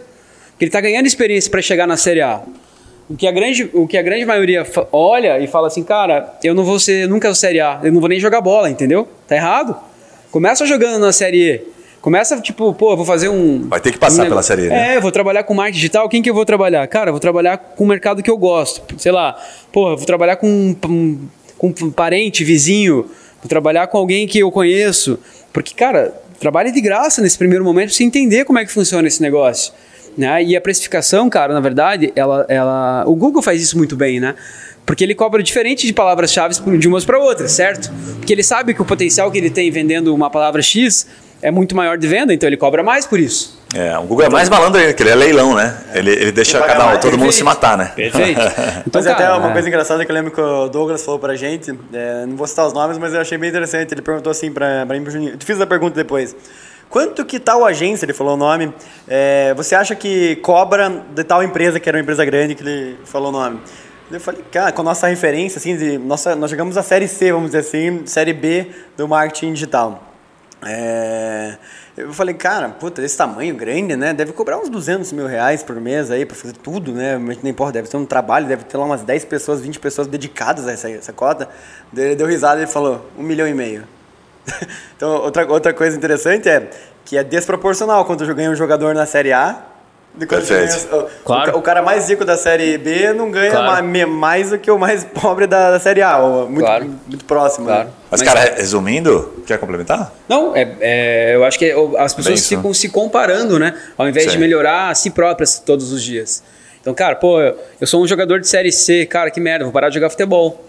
Porque ele tá ganhando experiência pra chegar na série A. O que a grande, o que a grande maioria olha e fala assim, cara, eu não vou ser nunca o Série A, eu não vou nem jogar bola, entendeu? Tá errado. Começa jogando na Série E. Começa, tipo, pô, vou fazer um. Vai ter que passar um pela Série E, né? É, vou trabalhar com marketing digital. Quem que eu vou trabalhar? Cara, vou trabalhar com o mercado que eu gosto. Sei lá, pô, vou trabalhar com um, um- com um parente, vizinho. Vou trabalhar com alguém que eu conheço. Porque, cara, trabalhe de graça nesse primeiro momento pra você entender como é que funciona esse negócio. Né? E a precificação, cara, na verdade, ela, ela, o Google faz isso muito bem, né? Porque ele cobra diferente de palavras-chave de umas para outras, certo? Porque ele sabe que o potencial que ele tem vendendo uma palavra X é muito maior de venda, então ele cobra mais por isso. É, o Google é mais malandro ainda, que ele é leilão, né? Ele, ele deixa cada um, mais. todo mundo se matar, né? Perfeito. Então, mas até cara, uma é. coisa engraçada que eu lembro que o Douglas falou pra gente, é, não vou citar os nomes, mas eu achei bem interessante. Ele perguntou assim pra, pra mim, pro Juninho. Eu te fiz a pergunta depois. Quanto que tal agência, ele falou o nome, é, você acha que cobra de tal empresa, que era uma empresa grande, que ele falou o nome? Eu falei, cara, com a nossa referência, assim, de, nossa, nós jogamos a série C, vamos dizer assim, série B do marketing digital. É, eu falei, cara, puta, desse tamanho grande, né? Deve cobrar uns 200 mil reais por mês aí pra fazer tudo, né? Nem porra, deve ter um trabalho, deve ter lá umas 10 pessoas, 20 pessoas dedicadas a essa, essa cota. Ele deu risada e falou, um milhão e meio. então, outra, outra coisa interessante é que é desproporcional quando ganha um jogador na Série A. de Perfeito. Claro. O, o cara mais rico da Série B não ganha Claro. ma- me- mais do que o mais pobre da, da Série A. Muito, Claro. muito próximo. Claro. Né? Mas, cara, resumindo, quer complementar? Não, é, é, eu acho que as pessoas isso, ficam se comparando, né? Ao invés de Sim. melhorar a si próprias todos os dias. Então, cara, pô, eu, eu sou um jogador de série C, cara, que merda, vou parar de jogar futebol.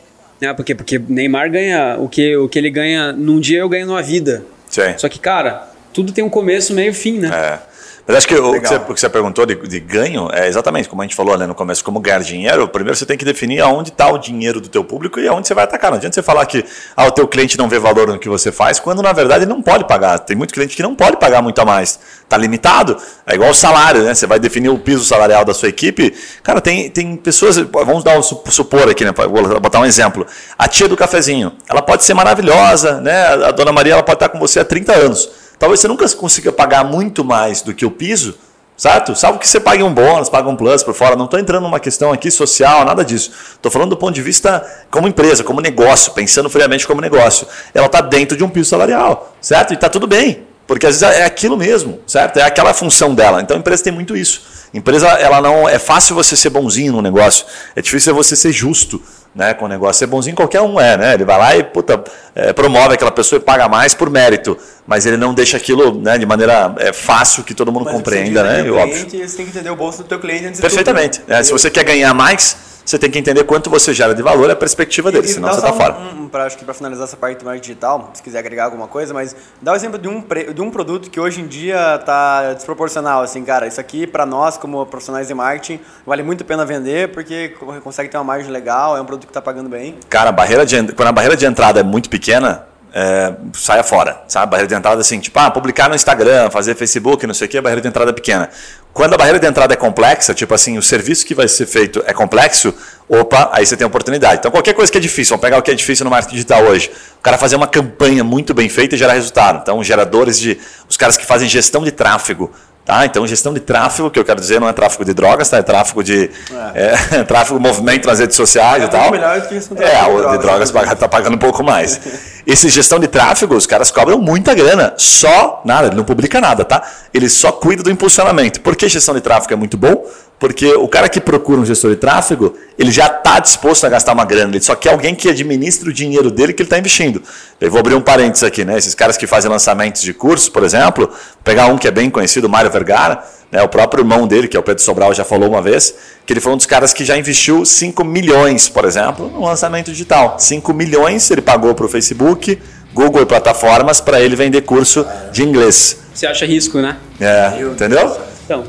Né? Porque, porque Neymar ganha o que, o que ele ganha num dia, eu ganho numa vida. Sim. Só que, cara, tudo tem um começo, meio e fim, né? É. Mas acho que o que, você, o que você perguntou de, de ganho é exatamente como a gente falou né, no começo, como ganhar dinheiro. Primeiro você tem que definir aonde está o dinheiro do teu público e aonde você vai atacar. Não adianta você falar que ah, o teu cliente não vê valor no que você faz, quando na verdade ele não pode pagar. Tem muito cliente que não pode pagar muito a mais. Está limitado. É igual o salário, né? Você vai definir o piso salarial da sua equipe. Cara, tem, tem pessoas. Vamos dar um sup- supor aqui, né? Vou botar um exemplo. A tia do cafezinho, ela pode ser maravilhosa, né? A dona Maria ela pode estar com você há 30 anos. Talvez você nunca consiga pagar muito mais do que o piso, certo? Salvo que você pague um bônus, pague um plus por fora. Não estou entrando numa questão aqui social, nada disso. Estou falando do ponto de vista como empresa, como negócio, pensando friamente como negócio. Ela está dentro de um piso salarial, certo? E está tudo bem. Porque às vezes é aquilo mesmo, certo? É aquela função dela. Então a empresa tem muito isso. Empresa, ela não. É fácil você ser bonzinho no negócio. É difícil você ser justo né, com o negócio. Ser bonzinho qualquer um é, né? Ele vai lá e puta, é, promove aquela pessoa e paga mais por mérito. Mas ele não deixa aquilo né, de maneira é, fácil que todo mundo Mas compreenda, né? que E o óbvio. cliente, Você tem que entender o bolso do teu cliente antes de Perfeitamente. tudo, né? Se você quer ganhar mais, você tem que entender quanto você gera de valor e a perspectiva dele, E senão você está fora. Um, um, pra, acho que para finalizar essa parte do marketing digital, se quiser agregar alguma coisa, mas dá o exemplo de um, pre- de um produto que hoje em dia está desproporcional. Assim, cara, isso aqui para nós, como profissionais de marketing, vale muito a pena vender porque co- consegue ter uma margem legal, é um produto que está pagando bem. Cara, a barreira de, quando a barreira de entrada é muito pequena, é, saia fora, sabe? Barreira de entrada assim, tipo, ah, publicar no Instagram, fazer Facebook, não sei o que, a barreira de entrada é pequena. Quando a barreira de entrada é complexa, tipo assim, o serviço que vai ser feito é complexo, opa, aí você tem oportunidade. Então, qualquer coisa que é difícil, vamos pegar o que é difícil no marketing digital hoje. O cara fazer uma campanha muito bem feita e gerar resultado. Então, geradores de. Os caras que fazem gestão de tráfego. Tá? Então, gestão de tráfego, que eu quero dizer, não é tráfego de drogas, tá? é tráfego de. É. tráfego, movimento nas redes sociais É e tal. melhor do que gestão de É, de o de drogas, drogas né? paga- tá pagando um pouco mais. Esse gestão de tráfego, os caras cobram muita grana. Só nada, ele não publica nada, tá? Ele só cuida do impulsionamento. Por que gestão de tráfego é muito bom? Porque o cara que procura um gestor de tráfego, ele já está disposto a gastar uma grana. Ele só quer alguém que administre o dinheiro dele que ele está investindo. Eu vou abrir um parênteses aqui, né? Esses caras que fazem lançamentos de cursos, por exemplo, pegar um que é bem conhecido, Mário Vergara, né? o próprio irmão dele, que é o Pedro Sobral, já falou uma vez, que ele foi um dos caras que já investiu 5 milhões, por exemplo, no lançamento digital. 5 milhões ele pagou para o Facebook, Google e plataformas para ele vender curso de inglês. Você acha risco, né? É, entendeu? Então,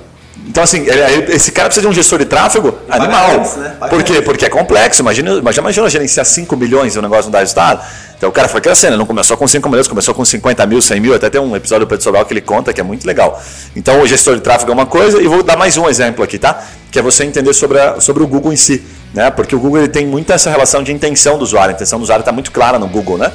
Então, assim, esse cara precisa de um gestor de tráfego paga animal. antes, né? Por quê? antes. Porque é complexo. Imagina, imagina, imagina gerenciar 5 milhões e o negócio não dá resultado. Então o cara foi crescendo, não começou com 5 milhões, começou com 50 mil, 100 mil, até tem um episódio do Pedro Sobral que ele conta que é muito legal. Então o gestor de tráfego é uma coisa, e vou dar mais um exemplo aqui, tá? Que é você entender sobre, a- sobre o Google em si. Né? Porque o Google ele tem muito essa relação de intenção do usuário, a intenção do usuário está muito clara no Google, né?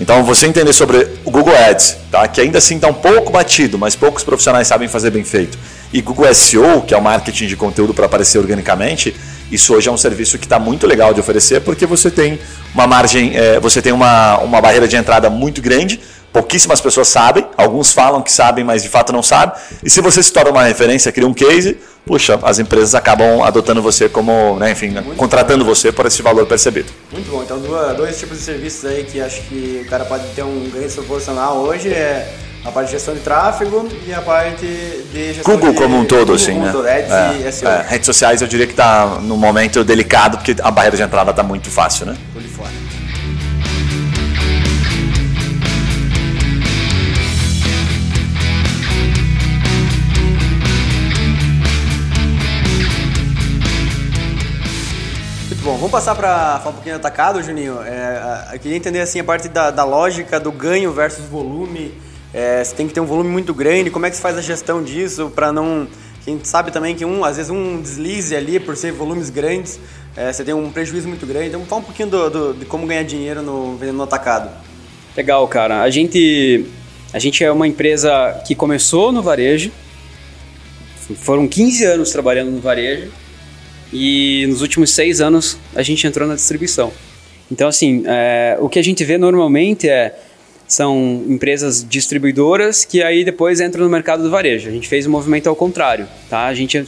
Então você entender sobre o Google Ads, tá? que ainda assim está um pouco batido, mas poucos profissionais sabem fazer bem feito. E Google SEO, que é o marketing de conteúdo para aparecer organicamente, isso hoje é um serviço que está muito legal de oferecer porque você tem uma margem, eh, você tem uma, uma barreira de entrada muito grande, pouquíssimas pessoas sabem, alguns falam que sabem, mas de fato não sabem. E se você se torna uma referência, cria um case, puxa, as empresas acabam adotando você como, né, enfim, né, contratando você por esse valor percebido. Muito bom. Então, dois tipos de serviços aí que acho que o cara pode ter um ganho desproporcional hoje é a parte de gestão de tráfego e a parte de gestão Google de, como um todo, Google assim, como né? um todo, Ads É, e SEO. é, redes sociais eu diria que está num momento delicado porque a barreira de entrada está muito fácil, né? Por de fora. Muito bom, vamos passar para falar um pouquinho do atacado, Juninho. É, eu queria entender assim a parte da, da lógica do ganho versus volume. É, você tem que ter um volume muito grande. Como é que você faz a gestão disso para não? A gente sabe também que um, às vezes um deslize ali por ser volumes grandes, é, você tem um prejuízo muito grande. Então, fala um pouquinho do, do- de como ganhar dinheiro no vendendo no atacado. Legal, cara. A gente, a gente é uma empresa que começou no varejo, foram 15 anos trabalhando no varejo e nos últimos seis anos a gente entrou na distribuição. Então, assim, é, o que a gente vê normalmente é são empresas distribuidoras que aí depois entram no mercado do varejo. A gente fez o movimento ao contrário, tá? A gente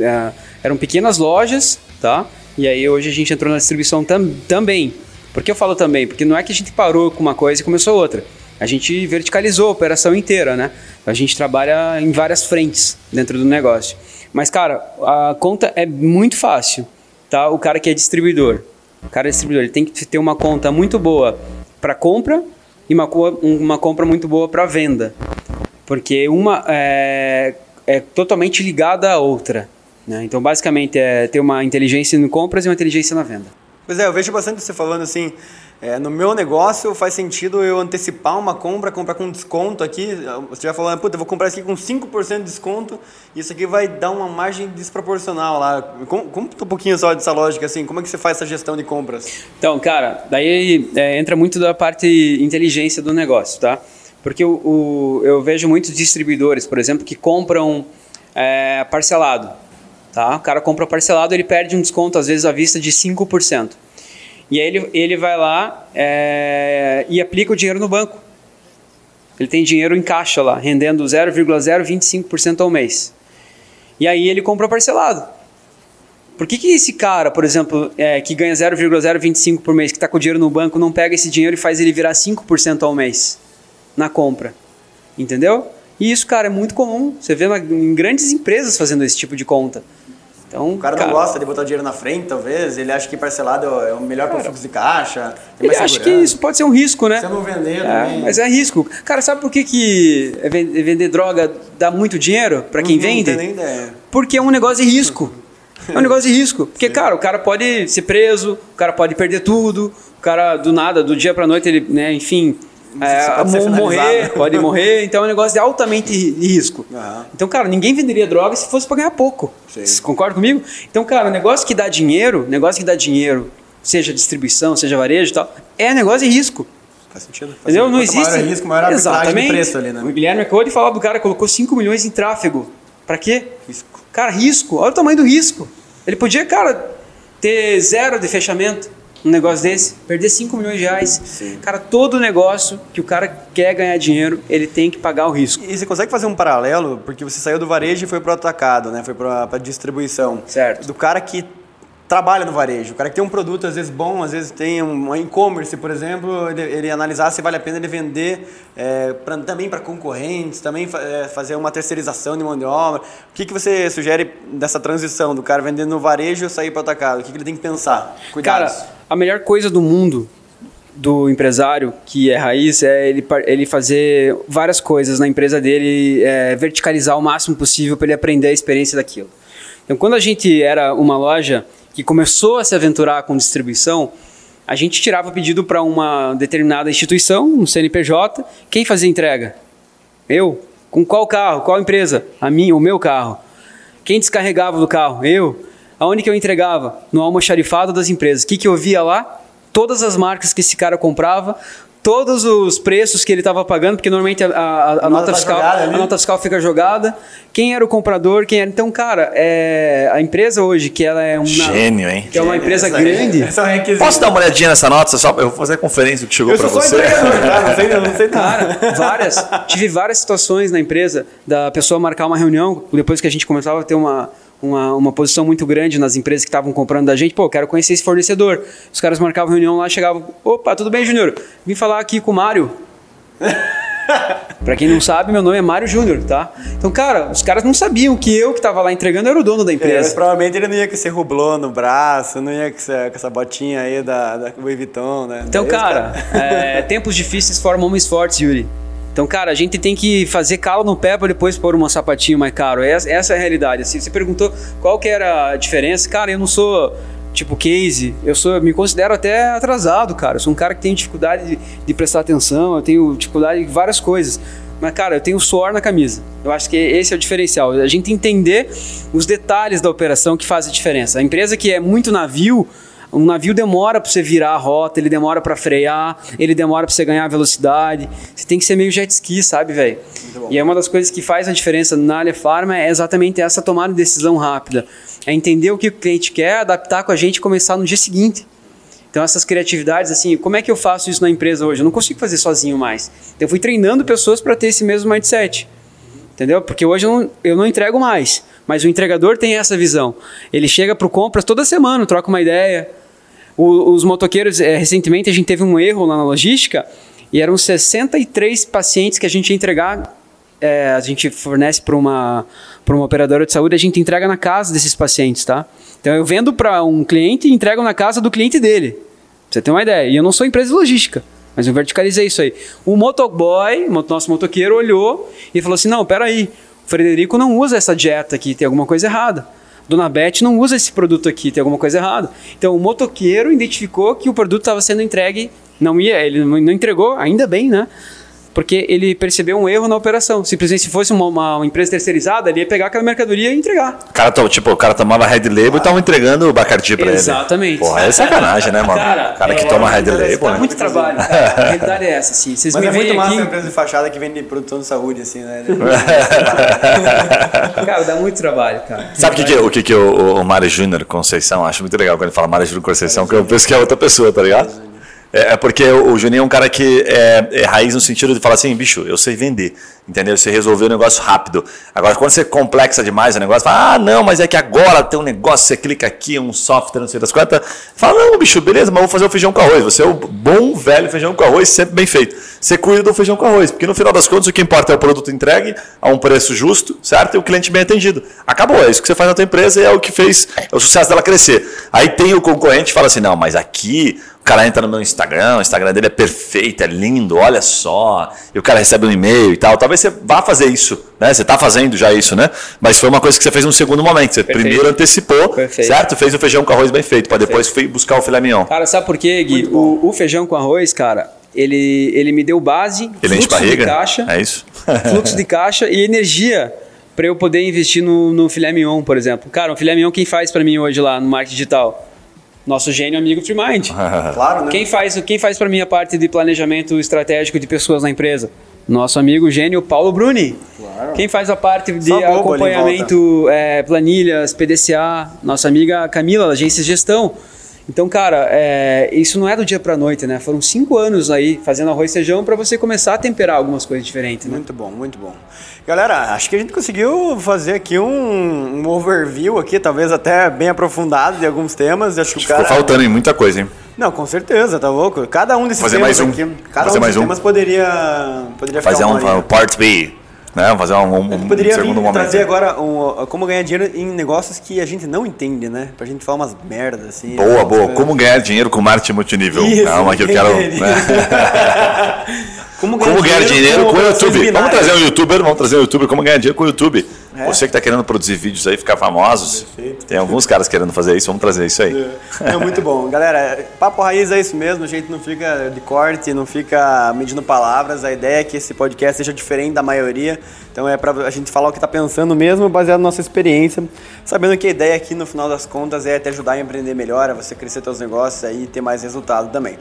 é, eram pequenas lojas, tá? E aí hoje a gente entrou na distribuição tam, também. Por que eu falo também? Porque não é que a gente parou com uma coisa e começou outra. A gente verticalizou a operação inteira, né? A gente trabalha em várias frentes dentro do negócio. Mas, cara, a conta é muito fácil, tá? O cara que é distribuidor. O cara é distribuidor, ele tem que ter uma conta muito boa para compra e uma, uma compra muito boa para venda. Porque uma é, é totalmente ligada à outra. Né? Então, basicamente, é ter uma inteligência em compras e uma inteligência na venda. Pois é, eu vejo bastante você falando assim, é, no meu negócio faz sentido eu antecipar uma compra, comprar com desconto aqui. Você já falou, puta, eu vou comprar isso aqui com 5% de desconto, isso aqui vai dar uma margem desproporcional lá. Conta um pouquinho só dessa lógica, assim, como é que você faz essa gestão de compras? Então, cara, daí é, entra muito da parte inteligência do negócio, tá? Porque o, o- eu vejo muitos distribuidores, por exemplo, que compram é, parcelado, tá? O cara compra parcelado, ele perde um desconto, às vezes, à vista de 5%. E aí ele, ele vai lá é, e aplica o dinheiro no banco. Ele tem dinheiro em caixa lá, rendendo 0,025% ao mês. E aí ele compra parcelado. Por que, que esse cara, por exemplo, é, que ganha 0,025 por mês, que está com dinheiro no banco, não pega esse dinheiro e faz ele virar 5% ao mês na compra? Entendeu? E isso, cara, é muito comum. Você vê em grandes empresas fazendo esse tipo de conta. Então, O cara não gosta de botar dinheiro na frente, talvez, ele acha que parcelado é o melhor para o fluxo de caixa, Ele acha que isso pode ser um risco, né? Eu não vender É, também... mas é risco. Cara, sabe por que, que é ven- vender droga dá muito dinheiro para quem Não vende? tem nem ideia. Porque é um negócio de risco. É um negócio de risco. Porque, cara, o cara pode ser preso, o cara pode perder tudo, o cara do nada, do dia pra noite, ele, né, enfim, é, pode morrer, pode morrer. Então é um negócio de altamente risco. Aham. Então, cara, ninguém venderia droga se fosse pra ganhar pouco. Sim. Você concorda comigo? Então, cara, o negócio que dá dinheiro, negócio que dá dinheiro, seja distribuição, seja varejo e tal, é negócio de risco. Faz sentido. Faz Entendeu? sentido. Não Quanto existe. maior é risco, maior Exatamente. de preço ali, né? O Guilherme acabou de falar do cara que colocou 5 milhões em tráfego. Pra quê? Risco. Cara, risco. Olha o tamanho do risco. Ele podia, cara, ter zero de fechamento um negócio desse, perder 5 milhões de reais. Sim. Cara, todo negócio que o cara quer ganhar dinheiro, ele tem que pagar o risco. E você consegue fazer um paralelo, porque você saiu do varejo e foi pro atacado, né? Foi pra, pra distribuição. Certo. Do cara que trabalha no varejo, o cara que tem um produto às vezes bom, às vezes tem um e-commerce, por exemplo, ele, ele analisar se vale a pena ele vender é, pra- também para concorrentes, também fa- é, fazer uma terceirização de mão de obra. O que, que você sugere dessa transição do cara vender no varejo e sair para o atacado? O que, que ele tem que pensar? Cuidados. Cara, a melhor coisa do mundo do empresário que é raiz é ele, ele fazer várias coisas na empresa dele, é, verticalizar o máximo possível para ele aprender a experiência daquilo. Então, quando a gente era uma loja que começou a se aventurar com distribuição, a gente tirava pedido para uma determinada instituição, um CNPJ, quem fazia entrega? Eu. Com qual carro? Qual empresa? A minha, o meu carro. Quem descarregava do carro? Eu. Aonde que eu entregava? No almoxarifado das empresas. O que, que eu via lá? Todas as marcas que esse cara comprava, todos os preços que ele estava pagando, porque normalmente a, a- a nota, tá fiscal, jogada a nota fiscal fica jogada. Quem era o comprador? Quem era? Então, cara, é, a empresa hoje, que ela é uma, Gênio, hein? que é uma empresa Essa- grande. É um requisito. Posso dar uma olhadinha nessa nota? Só, eu vou fazer a conferência do que chegou só você. Não sei, não sei nada. Cara, várias. Tive várias situações na empresa da pessoa marcar uma reunião, depois que a gente começava a ter uma, uma, uma posição muito grande nas empresas que estavam comprando da gente. Pô, quero conhecer esse fornecedor. Os caras marcavam reunião lá, chegavam. Opa, tudo bem, Júnior? Vim falar aqui com o Mário. Pra quem não sabe, meu nome é Mário Júnior, tá? Então, cara, os caras não sabiam que eu que tava lá entregando era o dono da É, empresa. provavelmente ele não ia com esse rublô no braço, não ia com essa, com essa botinha aí da, da Louis Vuitton, né? Então, Daí os cara, é, tempos difíceis formam homens fortes, Yuri. Então, cara, a gente tem que fazer calo no pé para depois pôr um sapatinho mais caro. Essa, essa é a realidade. Assim, você perguntou qual que era a diferença. Cara, eu não sou tipo case. Eu sou, me considero até atrasado, cara. Eu sou um cara que tem dificuldade de, de prestar atenção. Eu tenho dificuldade em várias coisas. Mas, cara, eu tenho suor na camisa. Eu acho que esse é o diferencial. A gente entender os detalhes da operação que faz a diferença. A empresa que é muito navio, um navio demora para você virar a rota, ele demora para frear, ele demora para você ganhar velocidade. Você tem que ser meio jet ski, sabe, velho? E é uma das coisas que faz a diferença na Alha Pharma é exatamente essa tomada de decisão rápida. É entender o que o cliente quer, adaptar com a gente e começar no dia seguinte. Então essas criatividades, assim, como é que eu faço isso na empresa hoje? Eu não consigo fazer sozinho mais. Então, eu fui treinando pessoas para ter esse mesmo mindset. Entendeu? Porque hoje eu não, eu não entrego mais. Mas o entregador tem essa visão. Ele chega pro compras toda semana, troca uma ideia. O- os motoqueiros, eh, recentemente a gente teve um erro lá na logística e eram 63 pacientes que a gente ia entregar. eh, a gente fornece para uma, uma operadora de saúde, a gente entrega na casa desses pacientes, tá? Então eu vendo para um cliente e entrego na casa do cliente dele. Pra você ter uma ideia. E eu não sou empresa de logística. Mas eu verticalizei isso aí. O motoboy, nosso motoqueiro, olhou e falou assim: não, peraí, o Frederico não usa essa dieta aqui, tem alguma coisa errada. Dona Beth não usa esse produto aqui, tem alguma coisa errada. Então o motoqueiro identificou que o produto estava sendo entregue, não ia, ele não entregou, ainda bem, né? Porque ele percebeu um erro na operação. Simplesmente se fosse uma, uma- uma empresa terceirizada, ele ia pegar aquela mercadoria e entregar. O cara, tipo, o cara tomava Red Label e tava entregando o Bacardi pra ele. Exatamente. Porra, é sacanagem, né, mano? Cara, o cara que é, toma é, Red é, Label, tá né? Muito trabalho, cara. A realidade é essa, assim. Vocês Mas me é muito massa aqui. a empresa de fachada que vende produção de saúde, assim, né? Cara, dá muito trabalho, cara. Sabe o que, que, o que, que o, o Mário Júnior Conceição, acho muito legal quando ele fala Mário Júnior Conceição, que eu penso que é outra pessoa, tá ligado? É, é porque o Juninho é um cara que é, é raiz no sentido de falar assim, bicho, eu sei vender, entendeu? Você resolveu o negócio rápido. Agora, quando você complexa demais o negócio, fala, ah, não, mas é que agora tem um negócio, você clica aqui, um software, não sei das quantas. Fala, não, bicho, beleza, mas vou fazer o feijão com arroz. Você é o bom, velho feijão com arroz, sempre bem feito. Você cuida do feijão com arroz, porque no final das contas o que importa é o produto entregue a um preço justo, certo? E o cliente bem atendido. Acabou, é isso que você faz na tua empresa e é o que fez o sucesso dela crescer. Aí tem o concorrente que fala assim, não, mas aqui o cara entra no meu Instagram, o Instagram dele é perfeito, é lindo, olha só. E o cara recebe um e-mail e tal. Talvez você vá fazer isso, né? Você está fazendo já isso, né? Mas foi uma coisa que você fez num segundo momento. Você Perfeito. primeiro antecipou, Perfeito. certo? Fez o feijão com arroz bem feito, para depois buscar o filé mignon. Cara, sabe por quê, Gui? O, o feijão com arroz, cara, ele, ele me deu base, Ele fluxo de barriga? caixa, É isso? fluxo de caixa e energia para eu poder investir no, no filé mignon, por exemplo. Cara, o filé mignon quem faz para mim hoje lá no marketing digital? Nosso gênio amigo Freemind. claro, né? Quem faz, quem faz para mim a parte de planejamento estratégico de pessoas na empresa? Nosso amigo gênio Paulo Bruni. Quem faz a parte de acompanhamento, é, planilhas, PDCA? Nossa amiga Camila, agência de gestão. Então, cara, é, isso não é do dia para noite, né? Foram cinco anos aí fazendo arroz e feijão para você começar a temperar algumas coisas diferentes, né? Muito bom, muito bom. Galera, acho que a gente conseguiu fazer aqui um, um overview aqui, talvez até bem aprofundado de alguns temas. Acho que o Ficou cara... faltando em muita coisa, hein? Não, com certeza, tá louco? Cada um desses Fazer temas mais um. aqui, cada Fazer um mais desses um. temas poderia, poderia Fazer ficar um, um part B. Né? Fazer um, um, Eu poderia um segundo vir momento. trazer agora um, como ganhar dinheiro em negócios que a gente não entende, né? Pra gente falar umas merdas assim. Boa, boa. Umas Como ganhar dinheiro com marketing multinível. Isso, é uma que eu quero. né? Como Como ganhar dinheiro com o YouTube. Vamos trazer um youtuber, vamos trazer um youtuber, como ganhar dinheiro com o YouTube. É. Você que está querendo produzir vídeos aí, ficar famosos. Perfeito. Tem alguns caras querendo fazer isso, vamos trazer isso aí. É muito bom. Galera, papo raiz é isso mesmo, a gente não fica de corte, não fica medindo palavras. A ideia é que esse podcast seja diferente da maioria. Então é pra a gente falar o que tá pensando mesmo, baseado na nossa experiência. Sabendo que a ideia aqui, no final das contas, é te ajudar a empreender melhor, a você crescer seus negócios aí e ter mais resultado também.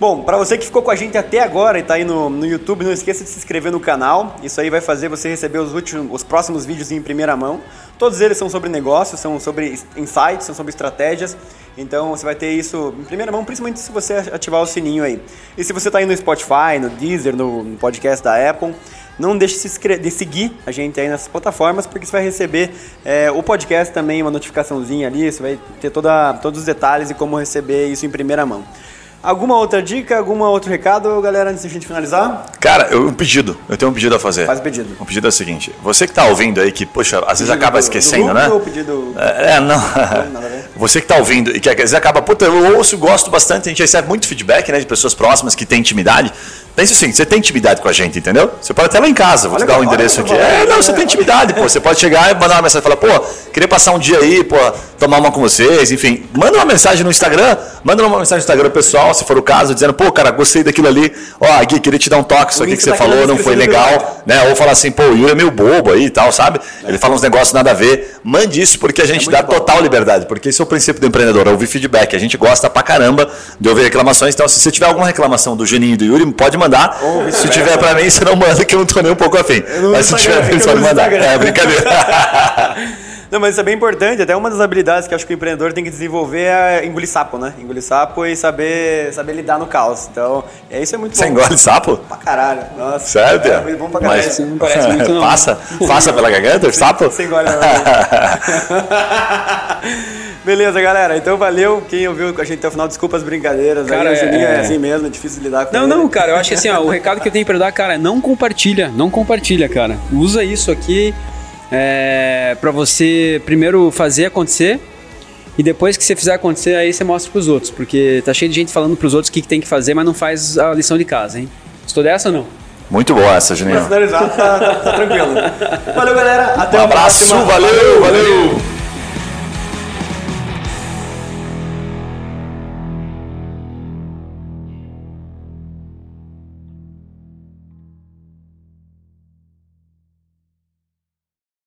Bom, para você que ficou com a gente até agora e tá aí no, no YouTube, não esqueça de se inscrever no canal. Isso aí vai fazer você receber os, últimos, os próximos vídeos em primeira mão. Todos eles são sobre negócios, são sobre insights, são sobre estratégias. Então você vai ter isso em primeira mão, principalmente se você ativar o sininho aí. E se você está aí no Spotify, no Deezer, no podcast da Apple, não deixe de seguir a gente aí nessas plataformas, porque você vai receber é, o podcast também, uma notificaçãozinha ali, você vai ter toda, todos os detalhes e como receber isso em primeira mão. Alguma outra dica, algum outro recado, galera, antes de a gente finalizar? Cara, eu, um pedido. Eu tenho um pedido a fazer. Faz o pedido. O pedido é o seguinte: você que está ouvindo aí, que, poxa, às vezes acaba do- esquecendo, do né? ou pedido- É, é, não. ver. Você que está ouvindo e que às vezes acaba, puta, eu ouço, gosto bastante, a gente recebe muito feedback, né, de pessoas próximas que têm intimidade. Pense assim, você tem intimidade com a gente, entendeu? Você pode até lá em casa, vou Olha te dar o que- endereço aqui. É, não, você tem intimidade, pô. Você pode chegar e mandar uma mensagem e falar, pô, queria passar um dia aí, pô, tomar uma com vocês, enfim. Manda uma mensagem no Instagram, manda uma mensagem no Instagram pessoal, se for o caso, dizendo, pô, cara, gostei daquilo ali. Ó, Gui, queria te dar um toque, isso aqui que você falou não foi legal, né? Ou falar assim, pô, o Yuri é meio bobo aí e tal, sabe? Ele fala uns negócios nada a ver. Mande isso porque a gente É dá bom. total liberdade, porque esse é o princípio do empreendedor, é ouvir feedback. A gente gosta pra caramba de ouvir reclamações. Então, se você tiver alguma reclamação do Geninho e do Yuri, pode mandar. Ou Se tiver pra mim, você não manda, que eu não tô nem um pouco afim. Mas se tiver, você no pode mandar. Instagram. É brincadeira. Não, mas isso é bem importante. Até uma das habilidades que acho que o empreendedor tem que desenvolver é engolir sapo, né? Engolir sapo e saber, saber lidar no caos. Então, é, isso é muito Você bom. engole sapo? Pra caralho. Nossa. Sério, É, muito bom pra caralho. Mas- Não parece muito, não. Passa, passa pela garganta o sapo? Você engole não. Beleza, galera. Então, valeu. Quem ouviu com a gente até o final, desculpa as brincadeiras. Cara, aí, o Juninho é... é- assim mesmo, é difícil de lidar com Não, ele. não, cara, eu acho que assim, ó, o recado que eu tenho pra dar, cara, é não compartilha, não compartilha, cara. Usa isso aqui é, para você primeiro fazer acontecer e depois que você fizer acontecer, aí você mostra pros outros, porque tá cheio de gente falando pros outros o que, que tem que fazer, mas não faz a lição de casa, hein? Estou dessa ou não? Muito boa essa, Pra Juninho. finalizar, tá, tá- tá tranquilo. Valeu, galera. Até Um a abraço, próxima. valeu, valeu.